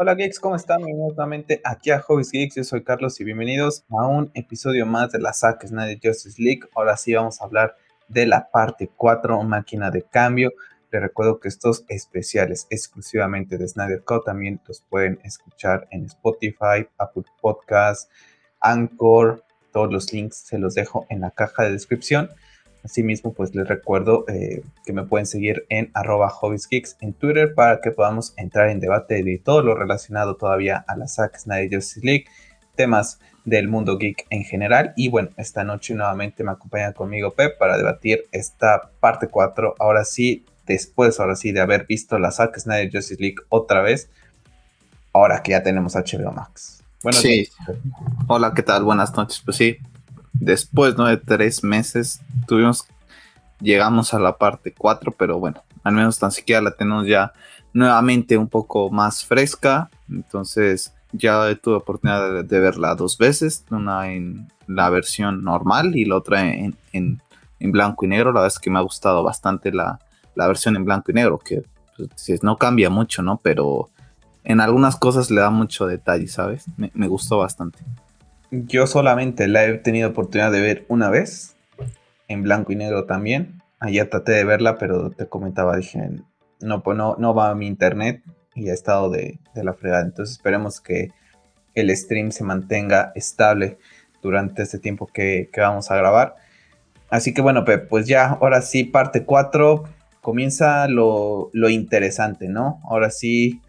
Hola geeks, ¿cómo están? Bienvenidos nuevamente aquí a Hobbies Geeks, yo soy Carlos y bienvenidos a un episodio más de la Zack Snyder Justice League. Ahora sí vamos a hablar de la parte 4, máquina de cambio. Les recuerdo que estos especiales exclusivamente de Snyder Cut también los pueden escuchar en Spotify, Apple Podcasts, Anchor, todos los links se los dejo en la caja de descripción. Asimismo, pues les recuerdo eh, que me pueden seguir en arroba hobbiesgeeks en Twitter para que podamos entrar en debate de todo lo relacionado todavía a la Zack Snyder Justice League, temas del mundo geek en general. Y bueno, esta noche nuevamente me acompaña conmigo Pep para debatir esta parte 4. Ahora sí, después, ahora sí, de haber visto la Zack Snyder Justice League otra vez, ahora que ya tenemos HBO Max. Bueno, sí. Hola, ¿qué tal? Buenas noches. Pues sí, después ¿no? de tres meses tuvimos, llegamos a la parte 4, pero bueno, al menos tan siquiera la tenemos ya nuevamente un poco más fresca. Entonces ya tuve oportunidad de, verla dos veces, una en la versión normal y la otra en, en, blanco y negro. La verdad es que me ha gustado bastante la, la versión en blanco y negro, que pues, no cambia mucho, ¿no? Pero en algunas cosas le da mucho detalle, ¿sabes? Me, me gustó bastante. Yo solamente la he tenido oportunidad de ver una vez, en blanco y negro también. Allá traté de verla, pero te comentaba, dije, no, pues no, va a mi internet y ha estado de, la fregada. Entonces esperemos que el stream se mantenga estable durante este tiempo que, vamos a grabar. Así que bueno, pues ya, ahora sí, parte 4, comienza lo, interesante, ¿no? Ahora sí,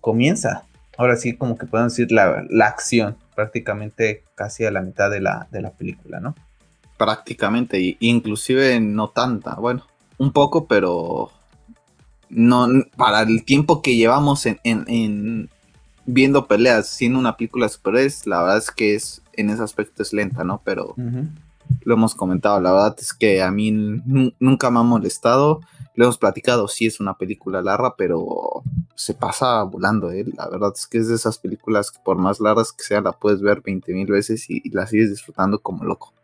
comienza. Ahora sí, como que podemos decir la acción prácticamente casi a la mitad de la, de la película, ¿no? Prácticamente, inclusive no tanta, bueno, un poco, pero no para el tiempo que llevamos en, viendo peleas siendo una película super es la verdad es que es en ese aspecto es lenta, ¿no? Pero lo hemos comentado, la verdad es que a mí nunca me ha molestado lo hemos platicado, sí es una película larga, pero se pasa volando, ¿eh? La verdad es que es de esas películas que por más largas que sea, la puedes ver 20 mil veces y, la sigues disfrutando como loco.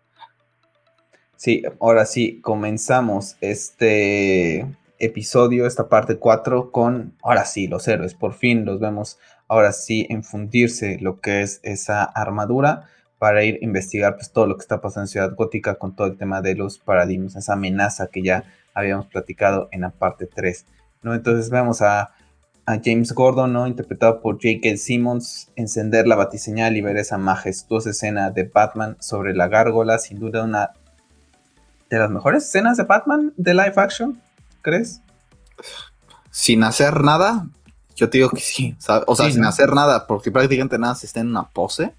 Sí, ahora sí, comenzamos este episodio, esta parte 4, con, ahora sí, los héroes, por fin los vemos, ahora sí, enfundirse lo que es esa armadura para ir a investigar pues todo lo que está pasando en Ciudad Gótica con todo el tema de los paradigmas, esa amenaza que ya habíamos platicado en la parte 3. ¿no? Entonces vemos a, James Gordon, ¿no? interpretado por J.K. Simmons, encender la batiseñal y ver esa majestuosa escena de Batman sobre la gárgola, sin duda una de las mejores escenas de Batman de live action, ¿crees? Sin hacer nada, yo te digo que sí, o sea, sin hacer nada, porque prácticamente nada se está en una pose,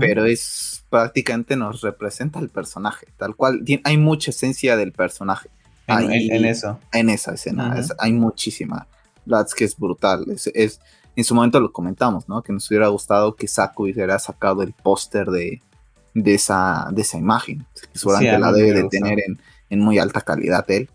pero es prácticamente nos representa el personaje, tal cual, hay mucha esencia del personaje en, eso. En esa escena. hay muchísima. La que es brutal. Es, en su momento lo comentamos, ¿no? Que nos hubiera gustado que Saku hubiera sacado el póster de, de, esa, de esa imagen. Que seguramente la debe de tener en, muy alta calidad él.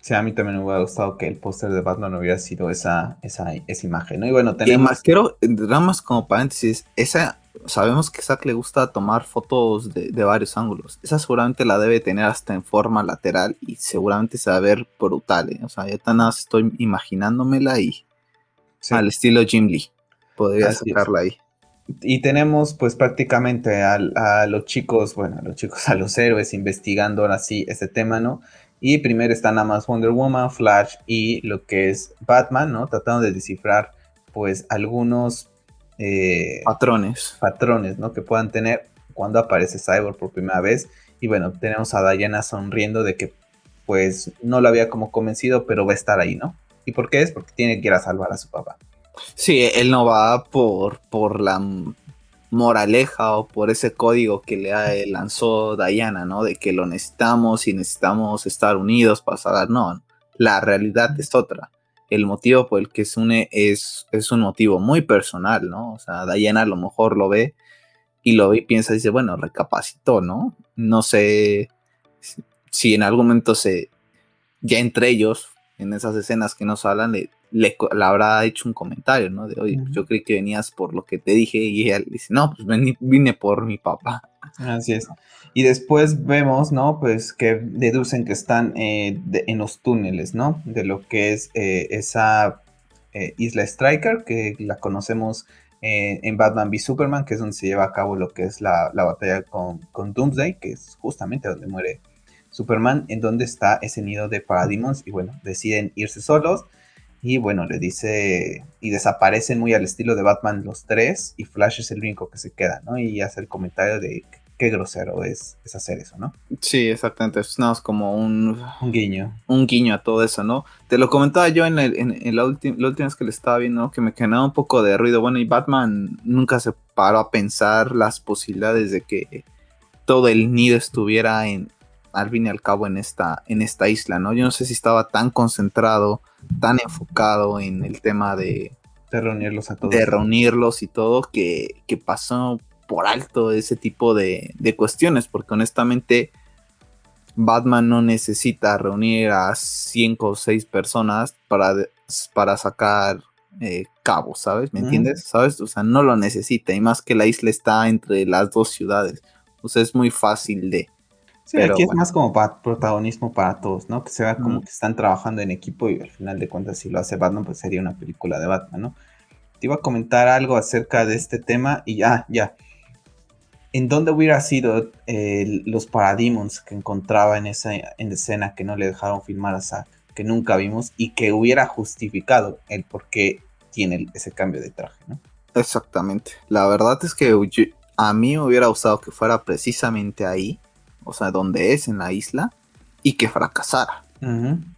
Sí, a mí también me hubiera gustado que el póster de Batman hubiera sido esa, esa, esa imagen, ¿no? Y bueno, tenemos... Y más quiero, nada más como paréntesis, esa sabemos que Zack le gusta tomar fotos de, varios ángulos. Esa seguramente la debe tener hasta en forma lateral y seguramente se va a ver brutal. ¿eh? O sea, ya tan nada estoy imaginándomela y al estilo Jim Lee. Podría sacarla ahí. Y tenemos pues prácticamente a, los chicos, bueno, a los chicos, a los héroes investigando ahora sí ese tema, ¿no? Y primero están nada más Wonder Woman, Flash y lo que es Batman, ¿no? Tratando de descifrar pues algunos eh, patrones. Patrones, ¿no? Que puedan tener cuando aparece Cyborg por primera vez. Y bueno, tenemos a Diana sonriendo de que pues no lo había como convencido, pero va a estar ahí, ¿no? ¿Y por qué es? Porque tiene que ir a salvar a su papá. Sí, él no va por, por la moraleja o por ese código que le lanzó Diana, ¿no? De que lo necesitamos y necesitamos estar unidos para salvar. No, la realidad es otra el motivo por el que se une es, es un motivo muy personal, ¿no? O sea, Diana a lo mejor lo ve y lo ve y piensa, dice, bueno, recapacitó, ¿no? No sé si en algún momento se, ya entre ellos, en esas escenas que nos hablan, le, le, habrá hecho un comentario, ¿no? De, oye, yo creí que venías por lo que te dije y ella dice, no, pues vine por mi papá. Así es. Y después vemos, ¿no? Pues que deducen que están eh, en los túneles, ¿no? De lo que es eh, esa eh, Isla Striker, que la conocemos en Batman v Superman, que es donde se lleva a cabo lo que es la, batalla con, con, Doomsday, que es justamente donde muere Superman, en donde está ese nido de Parademons, y bueno, deciden irse solos. Y bueno, le dice, y desaparecen muy al estilo de Batman los tres, y Flash es el único que se queda, ¿no? Y hace el comentario de qué grosero es, hacer eso, ¿no? Sí, exactamente. Es nada como un, un guiño. Un guiño a todo eso, ¿no? Te lo comentaba yo en, en, la, última vez que le estaba viendo, que me generaba un poco de ruido. Bueno, y Batman nunca se paró a pensar las posibilidades de que todo el nido estuviera en, al fin y al cabo en esta, en esta isla, ¿no? Yo no sé si estaba tan concentrado, tan enfocado en el tema de... De reunirlos a todos. De reunirlos y todo, que, que pasó por alto ese tipo de, cuestiones, porque honestamente Batman no necesita reunir a cinco o seis personas para, para sacar eh, cabos, ¿sabes? ¿Me entiendes? ¿Sabes? O sea, no lo necesita, y más que la isla está entre las dos ciudades, o sea, es muy fácil de... Sí, aquí es más como para protagonismo para todos, ¿no? Que se vea como que están trabajando en equipo y al final de cuentas si lo hace Batman, pues sería una película de Batman, ¿no? Te iba a comentar algo acerca de este tema y ya, ya, ¿En dónde hubiera sido los Parademons que encontraba en esa en escena que no le dejaron filmar a Zack, que nunca vimos y que hubiera justificado el por qué tiene ese cambio de traje, ¿no? Exactamente. La verdad es que a mí me hubiera gustado que fuera precisamente ahí, o sea, donde es en la isla, y que fracasara.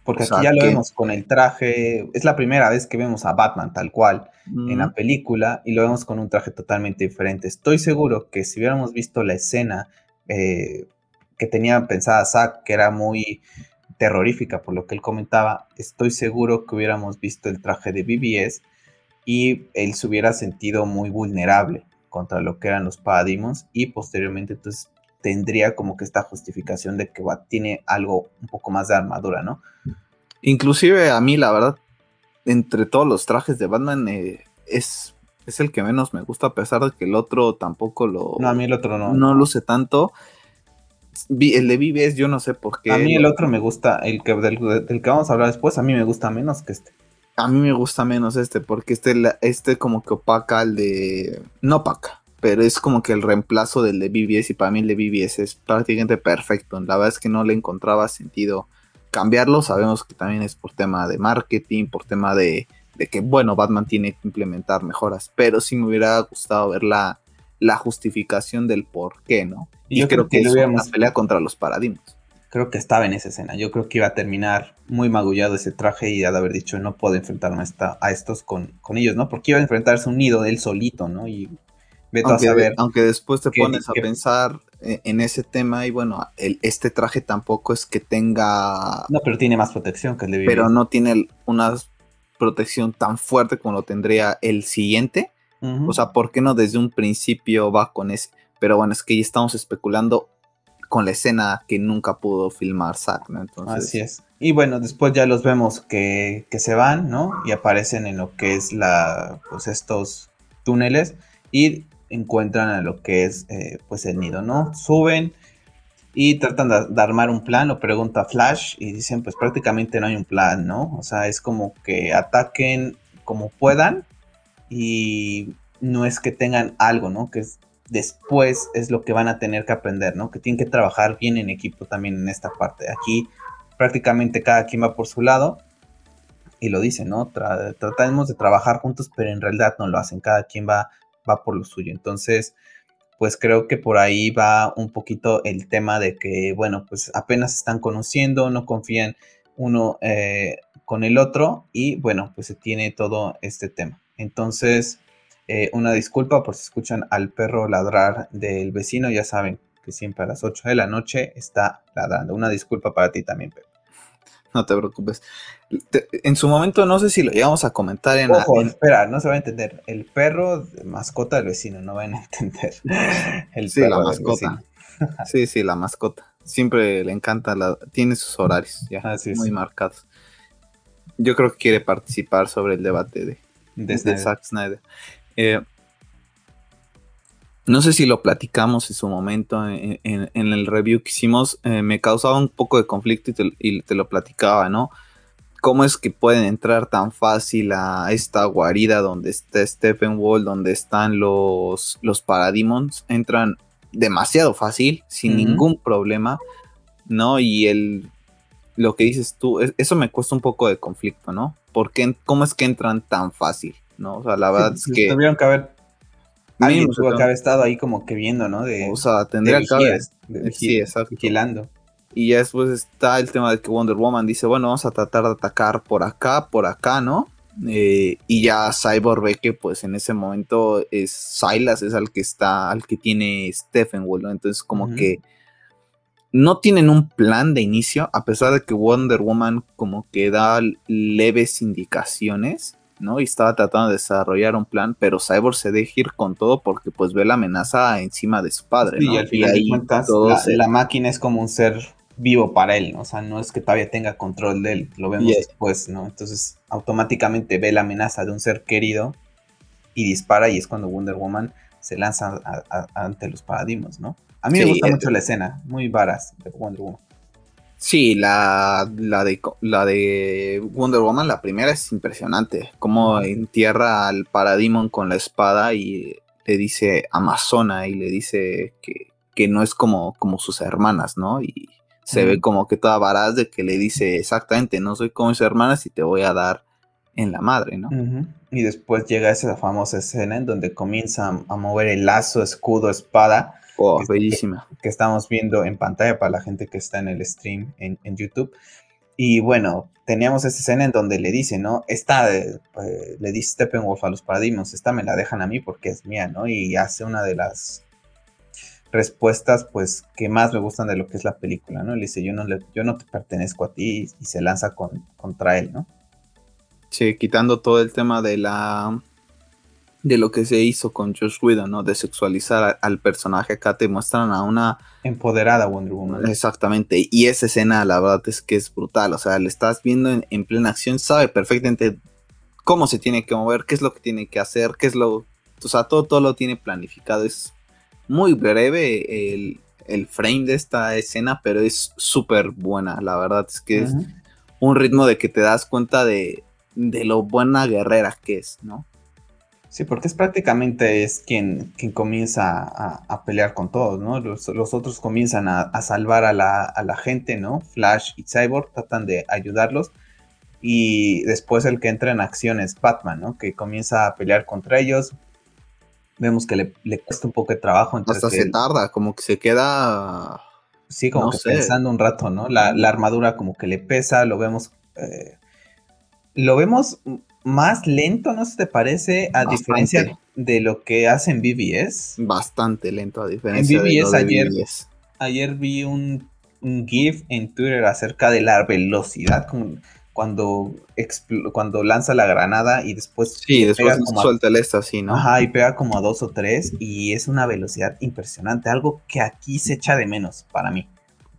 Porque aquí ya lo vemos con el traje, es la primera vez que vemos a Batman tal cual en la película y lo vemos con un traje totalmente diferente. Estoy seguro que si hubiéramos visto la escena eh, que tenía pensada Zack, que era muy terrorífica por lo que él comentaba, estoy seguro que hubiéramos visto el traje de BBS y él se hubiera sentido muy vulnerable contra lo que eran los Parademons y posteriormente entonces tendría como que esta justificación de que tiene algo un poco más de armadura, ¿no? Inclusive a mí, la verdad, entre todos los trajes de Batman, eh, es, es el que menos me gusta, a pesar de que el otro tampoco lo... No, a mí el otro no. No luce tanto. El de BBS yo no sé por qué. A mí el otro me gusta, el que, del, que vamos a hablar después, a mí me gusta menos que este. A mí me gusta menos este, porque este, este como que opaca al de... No opaca, pero es como que el reemplazo del de BBS y para mí el de BBS es prácticamente perfecto. La verdad es que no le encontraba sentido cambiarlo. Sabemos que también es por tema de marketing, por tema de, que, bueno, Batman tiene que implementar mejoras, pero sí me hubiera gustado ver la, justificación del por qué, ¿no? Y, yo creo, que, es una pelea contra los paradigmas. Creo que estaba en esa escena. Yo creo que iba a terminar muy magullado ese traje y de haber dicho no puedo enfrentarme a, estos con, con, ellos, ¿no? Porque iba a enfrentarse un nido de él solito, ¿no? Y aunque, después te pones a pensar e, en ese tema y bueno, el, este traje tampoco es que tenga... No, pero tiene más protección que el de Pero no tiene una protección tan fuerte como lo tendría el siguiente. O sea, ¿por qué no desde un principio va con ese? Pero bueno, es que ya estamos especulando con la escena que nunca pudo filmar Zack, ¿no? Entonces... Así es. Y bueno, después ya los vemos que, que, se van, ¿no? Y aparecen en lo que es la, pues estos túneles. Y encuentran a lo que es eh, pues el nido, ¿no? Suben y tratan de, armar un plan, o pregunta Flash y dicen pues prácticamente no hay un plan, ¿no? O sea, es como que ataquen como puedan y no es que tengan algo, ¿no? Que después es lo que van a tener que aprender, ¿no? Que tienen que trabajar bien en equipo también en esta parte. Aquí prácticamente cada quien va por su lado y lo dicen, ¿no? tratamos de trabajar juntos, pero en realidad no lo hacen. Cada quien va va por lo suyo. Entonces, pues creo que por ahí va un poquito el tema de que, bueno, pues apenas están conociendo, no confían uno eh, con el otro y bueno, pues se tiene todo este tema. Entonces, eh, una disculpa por si escuchan al perro ladrar del vecino, ya saben que siempre a las 8 de la noche está ladrando. Una disculpa para ti también, Pepe. No te preocupes. en su momento no sé si lo llegamos a comentar en... Ojo, espera, no se va a entender. El perro mascota del vecino, no van a entender. El sí, la mascota. sí, sí, la mascota. Siempre le encanta, la, tiene sus horarios ya muy marcados. Yo creo que quiere participar sobre el debate de, de, Zack Snyder. Eh, no sé si lo platicamos en su momento en, el review que hicimos, eh, me causaba un poco de conflicto y te, lo platicaba, ¿no? ¿cómo es que pueden entrar tan fácil a esta guarida donde está Stephen Wall, donde están los, los Parademons? Entran demasiado fácil, sin ningún problema, ¿no? Y el, lo que dices tú, eso me cuesta un poco de conflicto, ¿no? ¿Por ¿Cómo es que entran tan fácil? ¿No? O sea, la verdad es pues, que... Tuvieron que haber... Alguien tuvo que haber estado ahí como que viendo, ¿no? De, o sea, tendría que haber... sí, exacto. Vigilando. Y ya después está el tema de que Wonder Woman dice, bueno, vamos a tratar de atacar por acá, por acá, ¿no? Eh, y ya Cyborg ve que pues en ese momento es Silas, es al que está, al que tiene Stephen ¿no? Entonces como que no tienen un plan de inicio, a pesar de que Wonder Woman como que da leves indicaciones, ¿no? Y estaba tratando de desarrollar un plan, pero Cyborg se deja ir con todo porque pues ve la amenaza encima de su padre, Y al final de cuentas, la, máquina es como un ser vivo para él, ¿no? O sea, no es que todavía tenga control de él, lo vemos después, ¿no? Entonces, automáticamente ve la amenaza de un ser querido y dispara y es cuando Wonder Woman se lanza ante los paradigmas, ¿no? A mí me gusta mucho la escena, muy varas de Wonder Woman. Sí, la, la, de, la de Wonder Woman, la primera es impresionante. Como entierra al Parademon con la espada y le dice Amazona y le dice que, que no es como, como sus hermanas, ¿no? Y se ve como que toda varaz de que le dice exactamente, no soy como mis hermanas y te voy a dar en la madre, ¿no? Y después llega esa famosa escena en donde comienza a mover el lazo, escudo, espada. Oh, bellísima. Que, estamos viendo en pantalla para la gente que está en el stream en, YouTube. Y bueno, teníamos esa escena en donde le dice, ¿no? Esta, eh, le dice Steppenwolf a los paradigmas, esta me la dejan a mí porque es mía, ¿no? Y hace una de las respuestas pues que más me gustan de lo que es la película, ¿no? Le dice, yo no, le, yo no te pertenezco a ti y, se lanza con, contra él, ¿no? Sí, quitando todo el tema de la de lo que se hizo con Josh Whedon, ¿no? De sexualizar al personaje, acá te muestran a una empoderada Wonder Woman. Exactamente, y esa escena la verdad es que es brutal, o sea, le estás viendo en, en plena acción, sabe perfectamente cómo se tiene que mover, qué es lo que tiene que hacer, qué es lo, o sea, todo, todo lo tiene planificado, es muy breve el, frame de esta escena, pero es súper buena. La verdad es que es un ritmo de que te das cuenta de, lo buena guerrera que es, ¿no? Sí, porque es prácticamente es quien, quien comienza a, pelear con todos, ¿no? Los, otros comienzan a, salvar a la, a la, gente, ¿no? Flash y Cyborg tratan de ayudarlos. Y después el que entra en acción es Batman, ¿no? Que comienza a pelear contra ellos, vemos que le, cuesta un poco de trabajo. Hasta se tarda, como que se queda. Sí, como que pensando un rato, ¿no? La, armadura como que le pesa, lo vemos. Eh, lo vemos más lento, ¿no se te parece? A diferencia de lo que hace en BBS. Bastante lento, a diferencia de, lo ayer, ayer vi un, un GIF en Twitter acerca de la velocidad. Con, cuando, cuando lanza la granada y después... Sí, después suelta el así, ¿no? Ajá, y pega como a dos o tres y es una velocidad impresionante, algo que aquí se echa de menos para mí.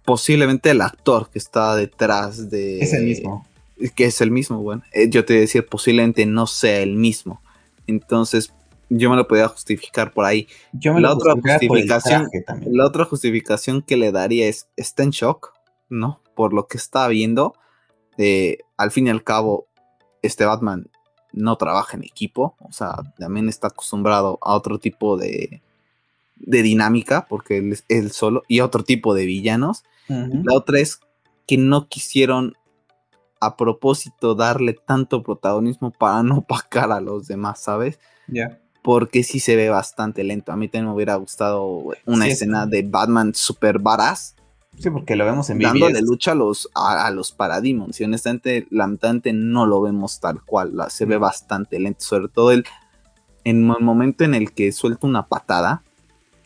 Posiblemente el actor que está detrás de... Es el mismo. Que es el mismo, bueno. Eh, yo te voy a decir, posiblemente no sea el mismo. Entonces, yo me lo podía justificar por ahí. Yo me la otra justificación, La otra justificación que le daría es, está en shock, ¿no? Por lo que está viendo al fin y al cabo, este Batman no trabaja en equipo, o sea, también está acostumbrado a otro tipo de, de dinámica, porque él es él solo, y a otro tipo de villanos. La otra es que no quisieron a propósito darle tanto protagonismo para no opacar a los demás, ¿sabes? Ya. Porque sí se ve bastante lento. A mí también me hubiera gustado una escena de Batman super varaz Sí, porque lo vemos en Dándole lucha a los, a, los Parademons. Y honestamente, lamentablemente no lo vemos tal cual. se ve bastante lento. Sobre todo el, en el momento en el que suelta una patada.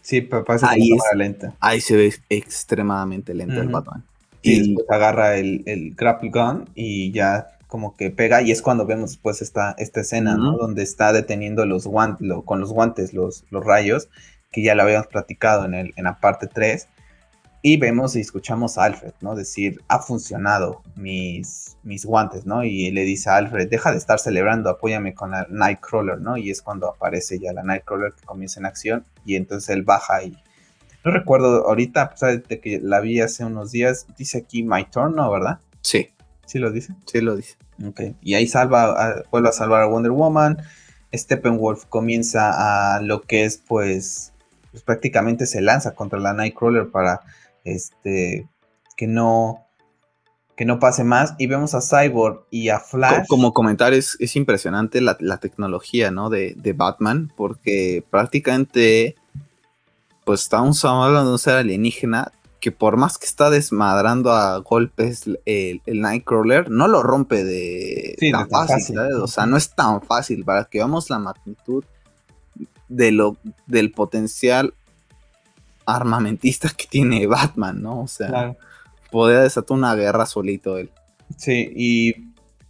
Sí, pero parece ahí lenta. Ahí se ve extremadamente lento el Batman. Y, después agarra el, el, grapple gun y ya como que pega. Y es cuando vemos después esta, esta escena, ¿no? Donde está deteniendo los guantes, con los guantes los, los rayos. Que ya lo habíamos platicado en, el, en la parte 3 y vemos y escuchamos a Alfred, ¿no? Decir, ha funcionado mis, mis guantes, ¿no? Y le dice a Alfred, deja de estar celebrando, apóyame con la Nightcrawler, ¿no? Y es cuando aparece ya la Nightcrawler que comienza en acción y entonces él baja y... No recuerdo ahorita, pues, de que la vi hace unos días, dice aquí My Turn, ¿no? ¿Verdad? Sí. ¿Sí lo dice? Sí lo dice. Ok. Y ahí salva, vuelve a salvar a Wonder Woman. Steppenwolf comienza a lo que es, pues, pues prácticamente se lanza contra la Nightcrawler para este que no que no pase más y vemos a Cyborg y a Flash. Como comentar, es, impresionante la, tecnología, ¿no? De, Batman, porque prácticamente, pues estamos hablando de un ser alienígena que por más que está desmadrando a golpes el, Nightcrawler, no lo rompe de tan, fácil, O sea, no es tan fácil para que veamos la magnitud de lo, del potencial armamentista que tiene Batman, ¿no? O sea, podría desatar una guerra solito él. Sí, y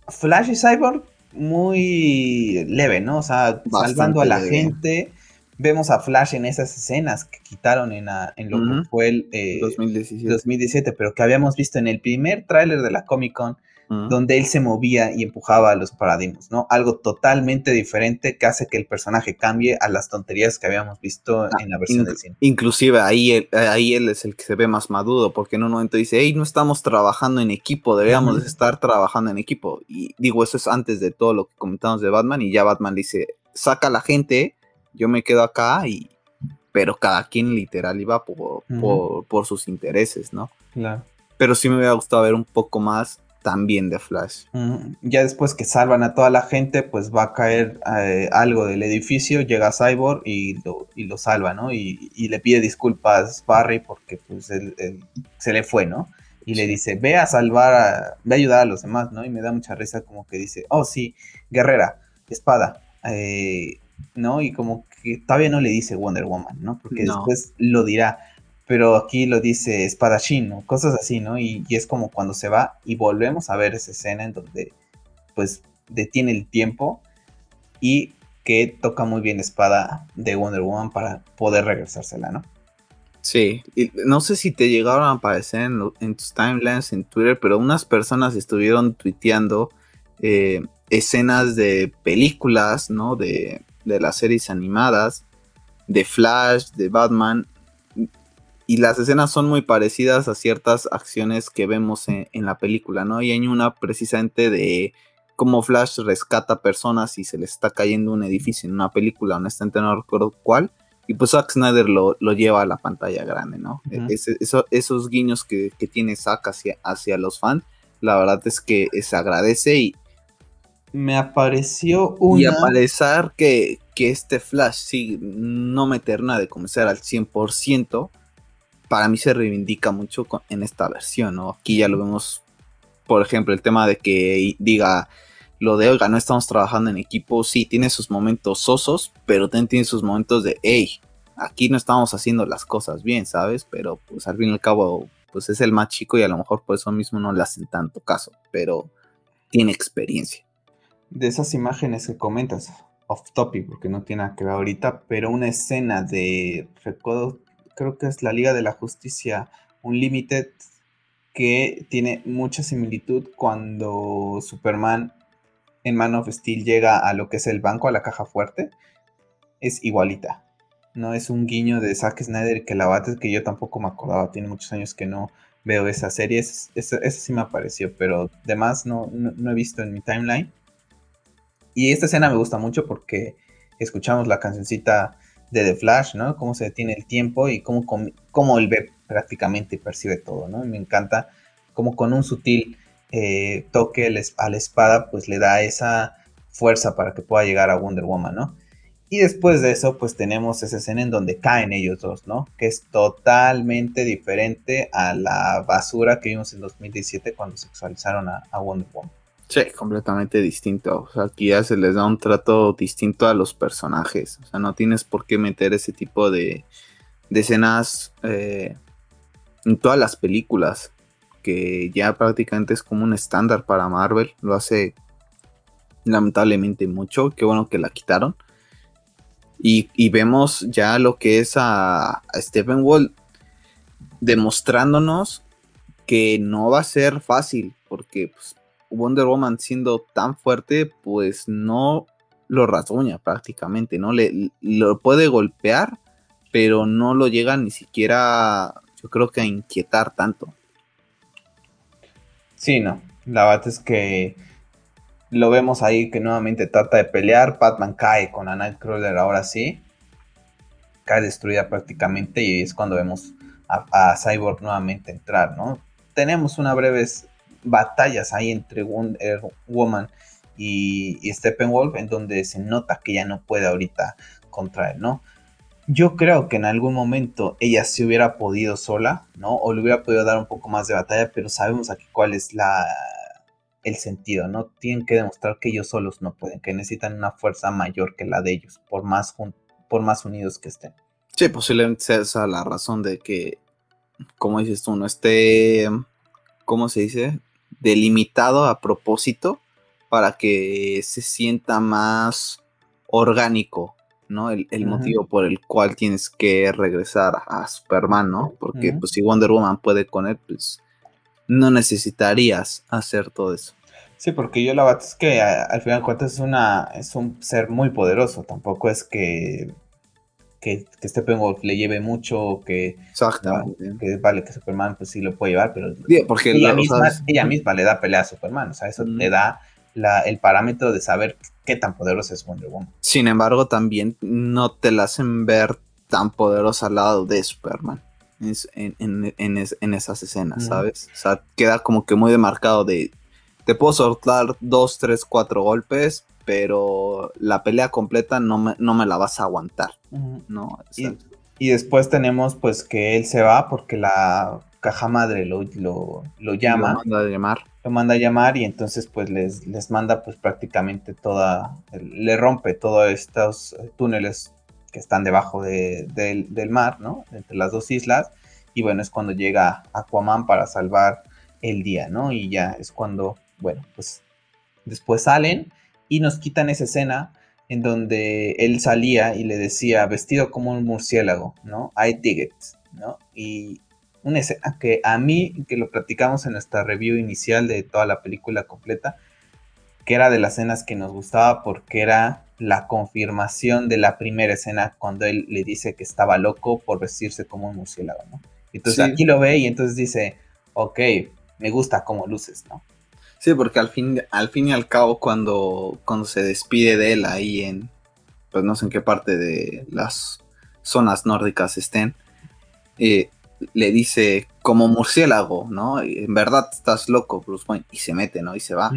Flash y Cyborg muy leve, ¿no? O sea, salvando a la gente. Vemos a Flash en esas escenas que quitaron en, lo que fue el 2017. 2017, pero que habíamos visto en el primer tráiler de la Comic Con donde él se movía y empujaba a los paradigmas, ¿no? Algo totalmente diferente que hace que el personaje cambie a las tonterías que habíamos visto ah, en la versión del cine. Inclusive ahí él, ahí él es el que se ve más maduro, porque en un momento dice, hey, no estamos trabajando en equipo, deberíamos estar trabajando en equipo. Y digo, eso es antes de todo lo que comentamos de Batman, y ya Batman dice, saca a la gente, yo me quedo acá, y pero cada quien literal iba por, por, por sus intereses, ¿no? Claro. Pero sí me hubiera gustado ver un poco más también de Flash. Ya después que salvan a toda la gente, pues va a caer eh, algo del edificio, llega Cyborg y lo, y lo salva, ¿no? Y, le pide disculpas Barry porque pues él, se le fue, ¿no? Y le dice, ve a salvar, a, ve a ayudar a los demás, ¿no? Y me da mucha risa como que dice, oh sí, guerrera, espada, eh, ¿no? Y como que todavía no le dice Wonder Woman, ¿no? Porque después lo dirá pero aquí lo dice espadachín, ¿no? Cosas así, ¿no? Y, es como cuando se va y volvemos a ver esa escena en donde pues detiene el tiempo y que toca muy bien espada de Wonder Woman para poder regresársela, ¿no? Sí, y no sé si te llegaron a aparecer en, tus timelines en Twitter, pero unas personas estuvieron tuiteando eh, escenas de películas, ¿no? De, de las series animadas, de Flash, de Batman, y las escenas son muy parecidas a ciertas acciones que vemos en, la película, ¿no? Y hay una precisamente de cómo Flash rescata personas y se le está cayendo un edificio en una película, honestamente no recuerdo cuál, y pues Zack Snyder lo, lleva a la pantalla grande, ¿no? esos guiños que, tiene Zack hacia, hacia los fans, la verdad es que se agradece y... Me apareció una... Y a pesar que, que este Flash, sí, no me termina de comenzar al 100%, para mí se reivindica mucho en esta versión, ¿no? Aquí ya lo vemos, por ejemplo, el tema de que diga lo de, oiga, no estamos trabajando en equipo, sí, tiene sus momentos sosos, pero también tiene sus momentos de, hey, aquí no estamos haciendo las cosas bien, ¿sabes? Pero pues al fin y al cabo, pues es el más chico y a lo mejor por eso mismo no le hacen tanto caso, pero tiene experiencia. De esas imágenes que comentas, off topic, porque no tiene nada que ver ahorita, pero una escena de, recuerdo, creo que es la Liga de la Justicia Unlimited, que tiene mucha similitud cuando Superman en Man of Steel llega a lo que es el banco, a la caja fuerte. Es igualita. No es un guiño de Zack Snyder que la bate, que yo tampoco me acordaba. Tiene muchos años que no veo esa serie. Esa, sí me apareció, pero demás no, no he visto en mi timeline. Y esta escena me gusta mucho porque escuchamos la cancioncita de The Flash, ¿no? Cómo se detiene el tiempo y cómo, cómo él ve prácticamente y percibe todo, ¿no? me encanta cómo con un sutil eh, toque a la espada, pues le da esa fuerza para que pueda llegar a Wonder Woman, ¿no? Y después de eso, pues tenemos esa escena en donde caen ellos dos, ¿no? Que es totalmente diferente a la basura que vimos en 2017 cuando sexualizaron a Wonder Woman. Sí, completamente distinto. O sea, aquí ya se les da un trato distinto a los personajes. O sea, no tienes por qué meter ese tipo de, escenas eh, en todas las películas. Que ya prácticamente es como un estándar para Marvel. Lo hace lamentablemente mucho. Qué bueno que la quitaron. Y, vemos ya lo que es a, a Stephen Wall demostrándonos que no va a ser fácil. Porque pues, Wonder Woman siendo tan fuerte, pues no lo rasguña prácticamente, ¿no? Le, lo puede golpear, pero no lo llega ni siquiera, yo creo que a inquietar tanto. Sí, no. La verdad es que lo vemos ahí que nuevamente trata de pelear. Batman cae con a Nightcrawler ahora sí. Cae destruida prácticamente y es cuando vemos a, Cyborg nuevamente entrar, ¿no? Tenemos una breves batallas ahí entre Wonder Woman y, y Steppenwolf en donde se nota que ya no puede ahorita contra él, ¿no? Yo creo que en algún momento ella se hubiera podido sola, ¿no? O le hubiera podido dar un poco más de batalla, pero sabemos aquí cuál es la, el sentido, ¿no? Tienen que demostrar que ellos solos no pueden, que necesitan una fuerza mayor que la de ellos, por más, por más unidos que estén. Sí, posiblemente sea esa la razón de que, como dices tú, no esté, ¿cómo se dice? Delimitado a propósito para que se sienta más orgánico, ¿no? El, motivo por el cual tienes que regresar a Superman, ¿no? Porque pues si Wonder Woman puede con él, pues no necesitarías hacer todo eso. Sí, porque yo la verdad es que al final de cuentas es, una, es un ser muy poderoso. Tampoco es que, que, que Steppenwolf le lleve mucho, que, Exactamente. que vale que Superman pues sí lo puede llevar, pero porque ella, misma, ella misma le da pelea a Superman. O sea, eso le da la, el parámetro de saber qué tan poderoso es Wonder Woman. Sin embargo, también no te la hacen ver tan poderosa al lado de Superman en, esas escenas, ¿sabes? O sea, queda como que muy demarcado de, te puedo soltar dos, tres, cuatro golpes, pero la pelea completa no me, no me la vas a aguantar, ¿no? Y, después tenemos pues que él se va porque la caja madre lo, lo, lo llama. Lo manda a llamar. Lo manda a llamar y entonces pues les, les manda pues prácticamente toda, le rompe todos estos túneles que están debajo del mar, ¿no? Entre las dos islas. Y bueno, es cuando llega Aquaman para salvar el día, ¿no? Y ya es cuando, bueno, pues después salen y nos quitan esa escena en donde él salía y le decía, vestido como un murciélago, ¿no? I dig it, ¿no? Y una escena que a mí, que lo platicamos en nuestra review inicial de toda la película completa, que era de las escenas que nos gustaba porque era la confirmación de la primera escena cuando él le dice que estaba loco por vestirse como un murciélago, ¿no? Entonces aquí lo ve y entonces dice, ok, me gusta cómo luces, ¿no? Sí, porque al fin, al fin y al cabo cuando, cuando se despide de él ahí en, pues no sé en qué parte de las zonas nórdicas estén, eh, le dice como murciélago, ¿no? En verdad estás loco, Bruce Wayne, y se mete, ¿no? Y se va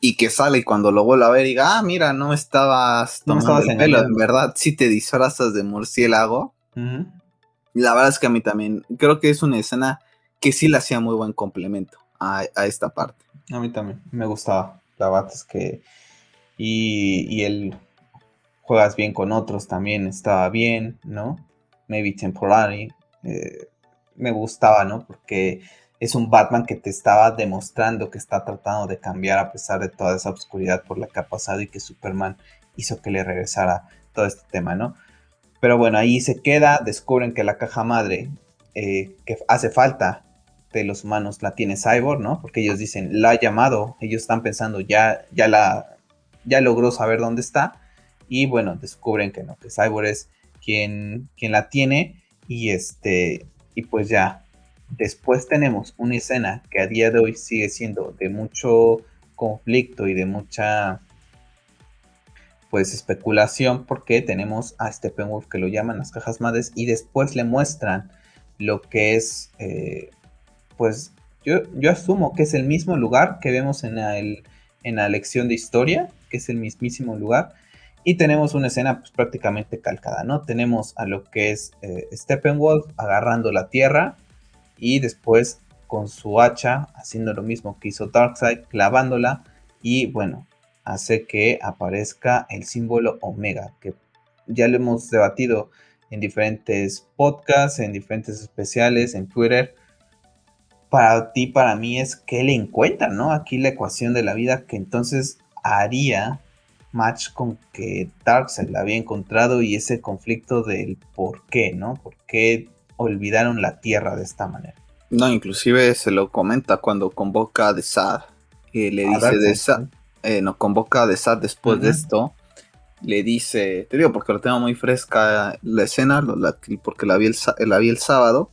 y que sale y cuando lo vuelve a ver diga, ah, mira, no estabas tomando el pelo, en verdad sí te disfrazas de murciélago. La verdad es que a mí también, creo que es una escena que sí le hacía muy buen complemento a, esta parte. A mí también, me gustaba. La verdad es que... Y, y el juegas bien con otros también estaba bien, ¿no? Maybe temporary. Eh, me gustaba, ¿no? Porque es un Batman que te estaba demostrando que está tratando de cambiar a pesar de toda esa oscuridad por la que ha pasado y que Superman hizo que le regresara todo este tema, ¿no? Pero bueno, ahí se queda, descubren que la caja madre eh, que hace falta de los humanos la tiene Cyborg, ¿no? Porque ellos dicen, la ha llamado, ellos están pensando, ya, ya la, ya logró saber dónde está, y bueno, descubren que no, que Cyborg es quien, quien la tiene, y este, y pues ya Después tenemos una escena que a día de hoy sigue siendo de mucho conflicto y de mucha pues especulación porque tenemos a Steppenwolf que lo llaman las cajas madres y después le muestran lo que es eh, pues yo, yo, asumo que es el mismo lugar que vemos en, en la lección de historia que es el mismísimo lugar y tenemos una escena pues, prácticamente calcada no tenemos a lo que es eh, Steppenwolf agarrando la tierra y después con su hacha haciendo lo mismo que hizo Darkseid, clavándola y bueno, hace que aparezca el símbolo Omega, que ya lo hemos debatido en diferentes podcasts, en diferentes especiales, en Twitter. Para ti, para mí es que le encuentra, ¿no? Aquí la ecuación de la vida que entonces haría match con que Darkseid la había encontrado y ese conflicto del por qué, ¿no? ¿Por qué olvidaron la tierra de esta manera. No, inclusive se lo comenta cuando convoca a Desad. Y le dice de eh, no convoca a Desad después de esto. Le dice, te digo porque lo tengo muy fresca la escena, porque la vi el, la vi el sábado.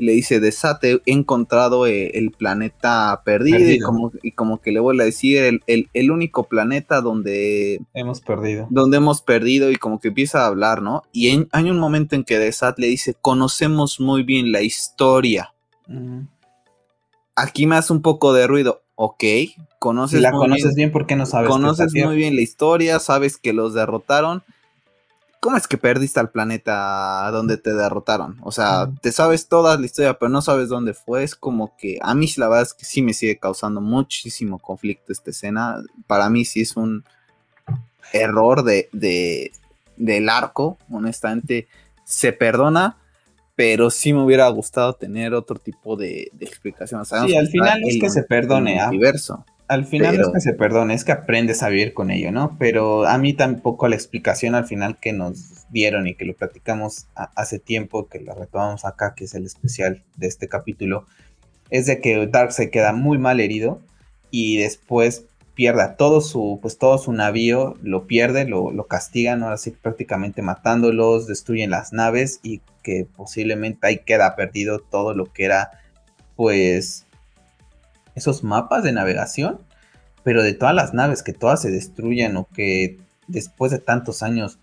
Le dice, desate, he encontrado eh, el planeta perdido, Y, como, y, como, que le vuelve a decir el, único planeta donde hemos perdido. Donde hemos perdido y como que empieza a hablar, ¿no? Y hay un momento en que Desat le dice, conocemos muy bien la historia. Aquí me hace un poco de ruido. Ok, conoces. la conoces bien, ¿por qué no sabes? Conoces muy bien la historia, sabes que los derrotaron ¿Cómo es que perdiste al planeta donde te derrotaron? O sea, te sabes toda la historia, pero no sabes dónde fue. Es como que a mí la verdad es que sí me sigue causando muchísimo conflicto esta escena. Para mí sí es un error de, del arco, honestamente. Se perdona, pero sí me hubiera gustado tener otro tipo de, explicación. sí, al final es que se perdone. ¿ah? Universo al final no es que se perdone, es que aprendes a vivir con ello, ¿no? Pero a mí tampoco la explicación al final que nos dieron y que lo platicamos hace tiempo, que lo retomamos acá, que es el especial de este capítulo, es de que Dark se queda muy mal herido y después pierde todo su, pues todo su navío, lo pierde, lo, lo castigan, ahora sí prácticamente matándolos, destruyen las naves y que posiblemente ahí queda perdido todo lo que era, pues, esos mapas de navegación, pero de todas las naves que todas se destruyan o que después de tantos años,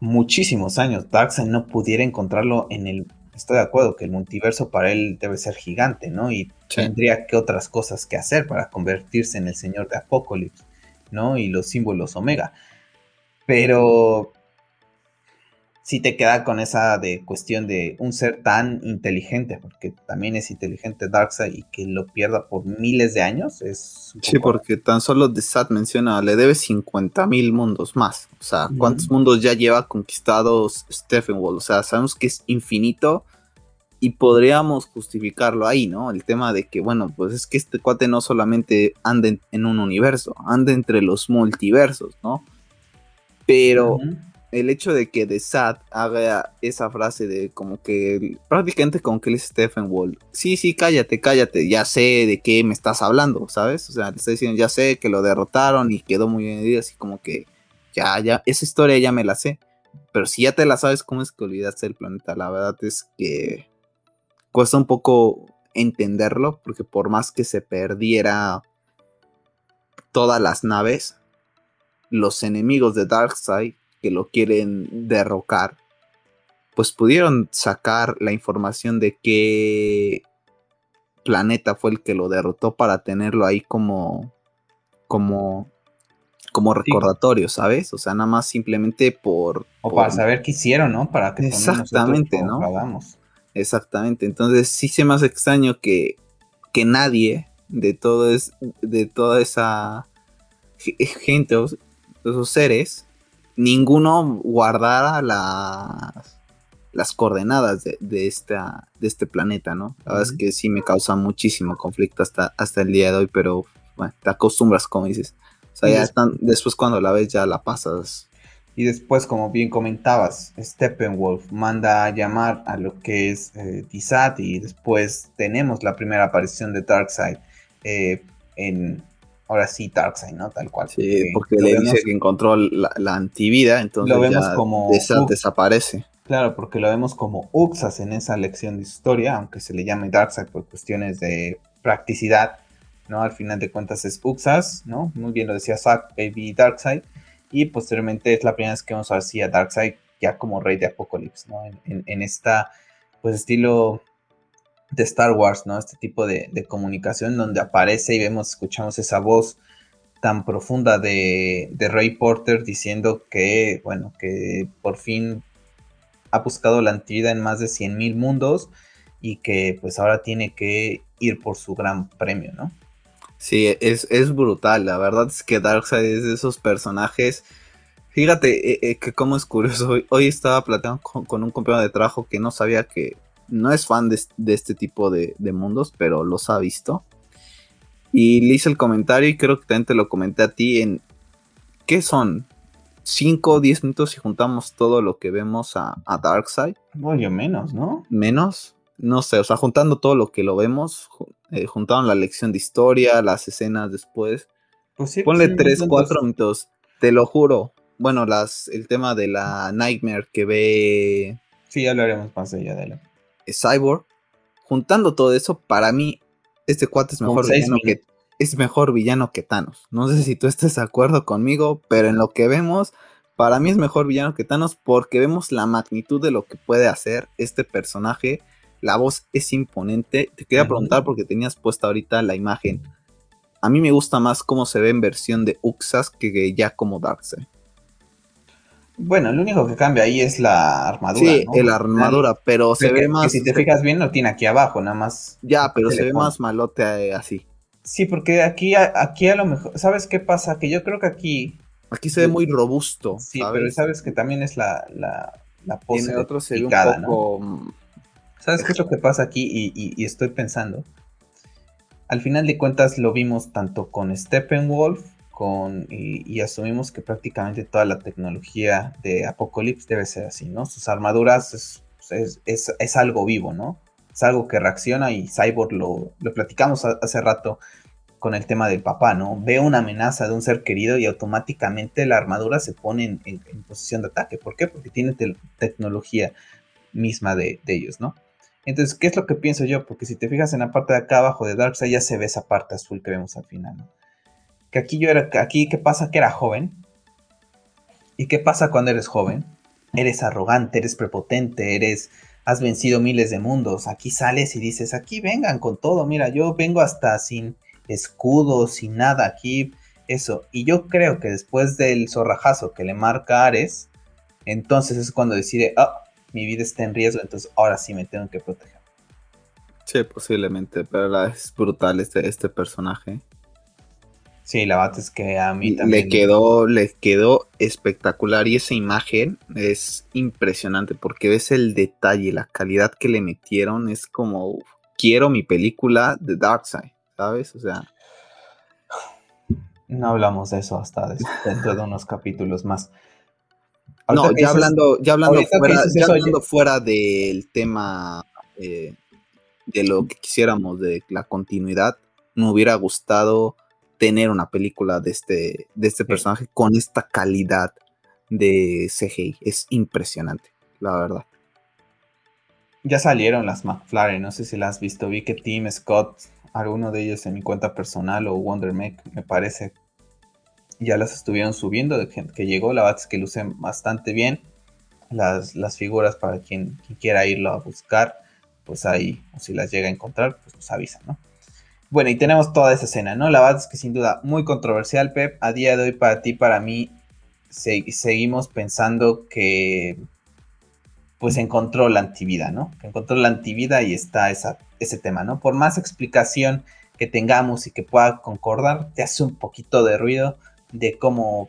muchísimos años, Darkseid no pudiera encontrarlo en el... Estoy de acuerdo que el multiverso para él debe ser gigante, ¿no? Y tendría que otras cosas que hacer para convertirse en el señor de Apocalipsis, ¿no? Y los símbolos Omega. Pero si te queda con esa de cuestión de un ser tan inteligente, porque también es inteligente Darkseid y que lo pierda por miles de años, es... Sí, porque tan solo The Sat menciona, le debe 50 mil mundos más. O sea, ¿cuántos mundos ya lleva conquistados Stephen Wall? O sea, sabemos que es infinito y podríamos justificarlo ahí, ¿no? El tema de que, bueno, pues es que este cuate no solamente anda en, un universo, anda entre los multiversos, ¿no? Pero el hecho de que The Sad haga esa frase de como que prácticamente como que él es Stephen Wall. Sí, sí, cállate, cállate, ya sé de qué me estás hablando, ¿sabes? O sea, le está diciendo, ya sé que lo derrotaron y quedó muy bien así como que ya, ya, esa historia ya me la sé. Pero si ya te la sabes, ¿cómo es que olvidaste el planeta? La verdad es que cuesta un poco entenderlo, porque por más que se perdiera todas las naves, los enemigos de Darkseid que lo quieren derrocar, pues pudieron sacar la información de qué planeta fue el que lo derrotó para tenerlo ahí como como como recordatorio, ¿sabes? O sea, nada más simplemente por o para saber qué hicieron, ¿no? Para que exactamente, ¿no? Exactamente. Entonces sí se me hace extraño que que nadie de todo es de toda esa gente, esos seres ninguno guardara las, las coordenadas de, esta, de este planeta, ¿no? La verdad es que sí me causa muchísimo conflicto hasta, hasta el día de hoy, pero bueno, te acostumbras, como dices. O sea, ya están, después cuando la ves ya la pasas. Y después, como bien comentabas, Steppenwolf manda a llamar a lo que es eh, y después tenemos la primera aparición de Darkseid eh, en, ahora sí Darkseid, ¿no? Tal cual. Sí, porque, le dice que encontró la, antivida, entonces lo vemos como desaparece. Claro, porque lo vemos como Uxas en esa lección de historia, aunque se le llame Darkseid por cuestiones de practicidad, ¿no? Al final de cuentas es Uxas, ¿no? Muy bien lo decía Zack, Baby Darkseid, y posteriormente es la primera vez que vamos a ver a Darkseid ya como rey de Apocalipsis, ¿no? En, en esta, pues estilo de Star Wars, ¿no? Este tipo de, comunicación donde aparece y vemos, escuchamos esa voz tan profunda de, de Ray Porter diciendo que, bueno, que por fin ha buscado la antigüedad en más de 100.000 mundos y que pues ahora tiene que ir por su gran premio, ¿no? Sí, es, brutal, la verdad es que Darkseid es de esos personajes... Fíjate eh, eh, que como es curioso, hoy, estaba platicando con un compañero de trabajo que no sabía que no es fan de, este tipo de, mundos, pero los ha visto. Y le hice el comentario y creo que también te lo comenté a ti en... ¿Qué son? ¿5 o 10 minutos si juntamos todo lo que vemos a, Darkseid? Oye, menos, ¿no? Menos. No sé, o sea, juntando todo lo que lo vemos, eh, juntaron la lección de historia, las escenas después. Pues sí, Ponle 3, 4 minutos, te lo juro. Bueno, las, el tema de la Nightmare que ve... Sí, ya hablaremos más allá de la Cyborg. Juntando todo eso, para mí, este cuate es mejor villano que, es mejor villano que Thanos. No sé si tú estés de acuerdo conmigo, pero en lo que vemos, para mí es mejor villano que Thanos porque vemos la magnitud de lo que puede hacer este personaje. La voz es imponente. Te quería preguntar porque tenías puesta ahorita la imagen. A mí me gusta más cómo se ve en versión de Uxas que ya como Darkseid. Bueno, lo único que cambia ahí es la armadura. Sí, la armadura, pero se ve más. si te fijas bien, lo tiene aquí abajo, nada más. Ya, pero se ve más malote eh, así. Sí, porque aquí, aquí a lo mejor. ¿Sabes qué pasa? Que yo creo que aquí. Aquí se ve muy robusto. Sí, pero sabes que también es la, la, la pose. En otro se ve un poco. Mm, ¿Sabes qué es lo que pasa aquí? Y, estoy pensando. Al final de cuentas lo vimos tanto con Steppenwolf y, asumimos que prácticamente toda la tecnología de Apocalypse debe ser así, ¿no? Sus armaduras es, es, algo vivo, ¿no? Es algo que reacciona y Cyborg lo, lo platicamos hace rato con el tema del papá, ¿no? Ve una amenaza de un ser querido y automáticamente la armadura se pone en, posición de ataque. ¿Por qué? Porque tiene tecnología misma de, de, ellos, ¿no? Entonces, ¿qué es lo que pienso yo? Porque si te fijas en la parte de acá abajo de Darkseid ya se ve esa parte azul que vemos al final, ¿no? Que aquí yo era, aquí qué pasa que era joven. ¿Y qué pasa cuando eres joven? Eres arrogante, eres prepotente, eres has vencido miles de mundos. Aquí sales y dices, aquí vengan con todo. Mira, yo vengo hasta sin escudo, sin nada aquí, eso. Y yo creo que después del zorrajazo que le marca Ares, entonces es cuando decide, ah, mi vida está en riesgo, entonces ahora sí me tengo que proteger. Sí, posiblemente, pero es brutal este, este personaje. Sí, la bata es que a mí también. Le quedó, le quedó espectacular y esa imagen es impresionante porque ves el detalle, la calidad que le metieron. Es como, quiero mi película de Darkseid, ¿sabes? O sea. No hablamos de eso hasta dentro de unos capítulos más. no, ya hablando, ya hablando, fuera, ya hablando fuera del tema eh, de lo que quisiéramos, de la continuidad, me hubiera gustado tener una película de este, de este personaje con esta calidad de CGI. Es impresionante, la verdad. Ya salieron las McFlurry, no sé si las has visto. Vi que Tim Scott, alguno de ellos en mi cuenta personal o Wonder me parece, ya las estuvieron subiendo de gente que llegó. La verdad es que lucen bastante bien. Las, las figuras para quien, quien, quiera irlo a buscar, pues ahí, o si las llega a encontrar, pues nos avisan, ¿no? Bueno, y tenemos toda esa escena, ¿no? La verdad es que sin duda muy controversial, Pep. A día de hoy, para ti, para mí, seguimos pensando que pues encontró la antivida, ¿no? Que encontró la antivida y está ese tema, ¿no? Por más explicación que tengamos y que pueda concordar, te hace un poquito de ruido de cómo